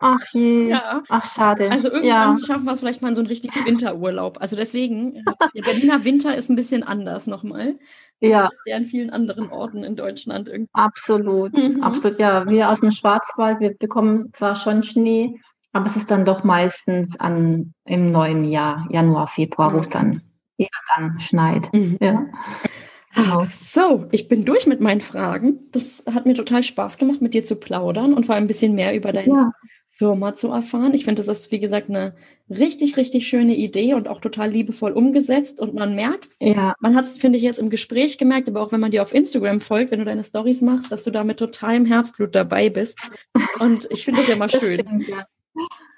Ach je. Ja. Ach schade. Also irgendwann ja. schaffen wir es vielleicht mal in so einen richtigen Winterurlaub. Also deswegen, der Berliner Winter ist ein bisschen anders nochmal. Ja. Der in vielen anderen Orten in Deutschland irgendwie. Absolut, mhm. absolut. Ja, wir aus dem Schwarzwald, wir bekommen zwar schon Schnee, aber es ist dann doch meistens an, im neuen Jahr, Januar, Februar, wo es dann eher dann schneit. Mhm. Ja. Genau. So, ich bin durch mit meinen Fragen. Das hat mir total Spaß gemacht, mit dir zu plaudern und vor allem ein bisschen mehr über deine ja. Firma zu erfahren. Ich finde, das ist, wie gesagt, eine richtig, richtig schöne Idee und auch total liebevoll umgesetzt. Und man merkt, ja. man hat es, finde ich, jetzt im Gespräch gemerkt, aber auch wenn man dir auf Instagram folgt, wenn du deine Stories machst, dass du da mit totalem Herzblut dabei bist. Und ich finde das ja mal schön. Stimmt, ja.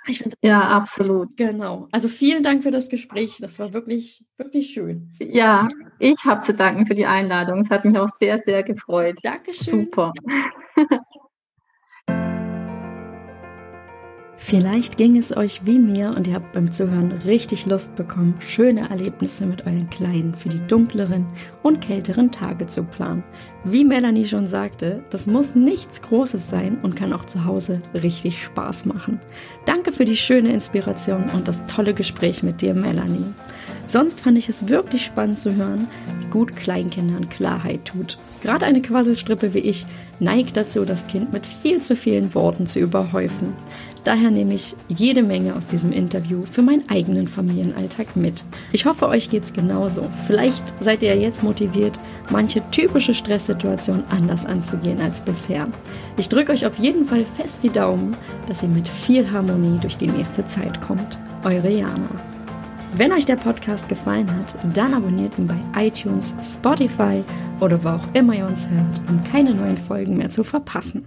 Ich find, ja, absolut. Genau. Also vielen Dank für das Gespräch. Das war wirklich, wirklich schön. Ja, ich habe zu danken für die Einladung. Es hat mich auch sehr, sehr gefreut. Dankeschön. Super. Vielleicht ging es euch wie mir und ihr habt beim Zuhören richtig Lust bekommen, schöne Erlebnisse mit euren Kleinen für die dunkleren und kälteren Tage zu planen. Wie Melanie schon sagte, das muss nichts Großes sein und kann auch zu Hause richtig Spaß machen. Danke für die schöne Inspiration und das tolle Gespräch mit dir, Melanie. Sonst fand ich es wirklich spannend zu hören, wie gut Kleinkindern Klarheit tut. Gerade eine Quasselstrippe wie ich neigt dazu, das Kind mit viel zu vielen Worten zu überhäufen. Daher nehme ich jede Menge aus diesem Interview für meinen eigenen Familienalltag mit. Ich hoffe, euch geht es genauso. Vielleicht seid ihr jetzt motiviert, manche typische Stresssituation anders anzugehen als bisher. Ich drücke euch auf jeden Fall fest die Daumen, dass ihr mit viel Harmonie durch die nächste Zeit kommt. Eure Jana. Wenn euch der Podcast gefallen hat, dann abonniert ihn bei iTunes, Spotify oder wo auch immer ihr uns hört, um keine neuen Folgen mehr zu verpassen.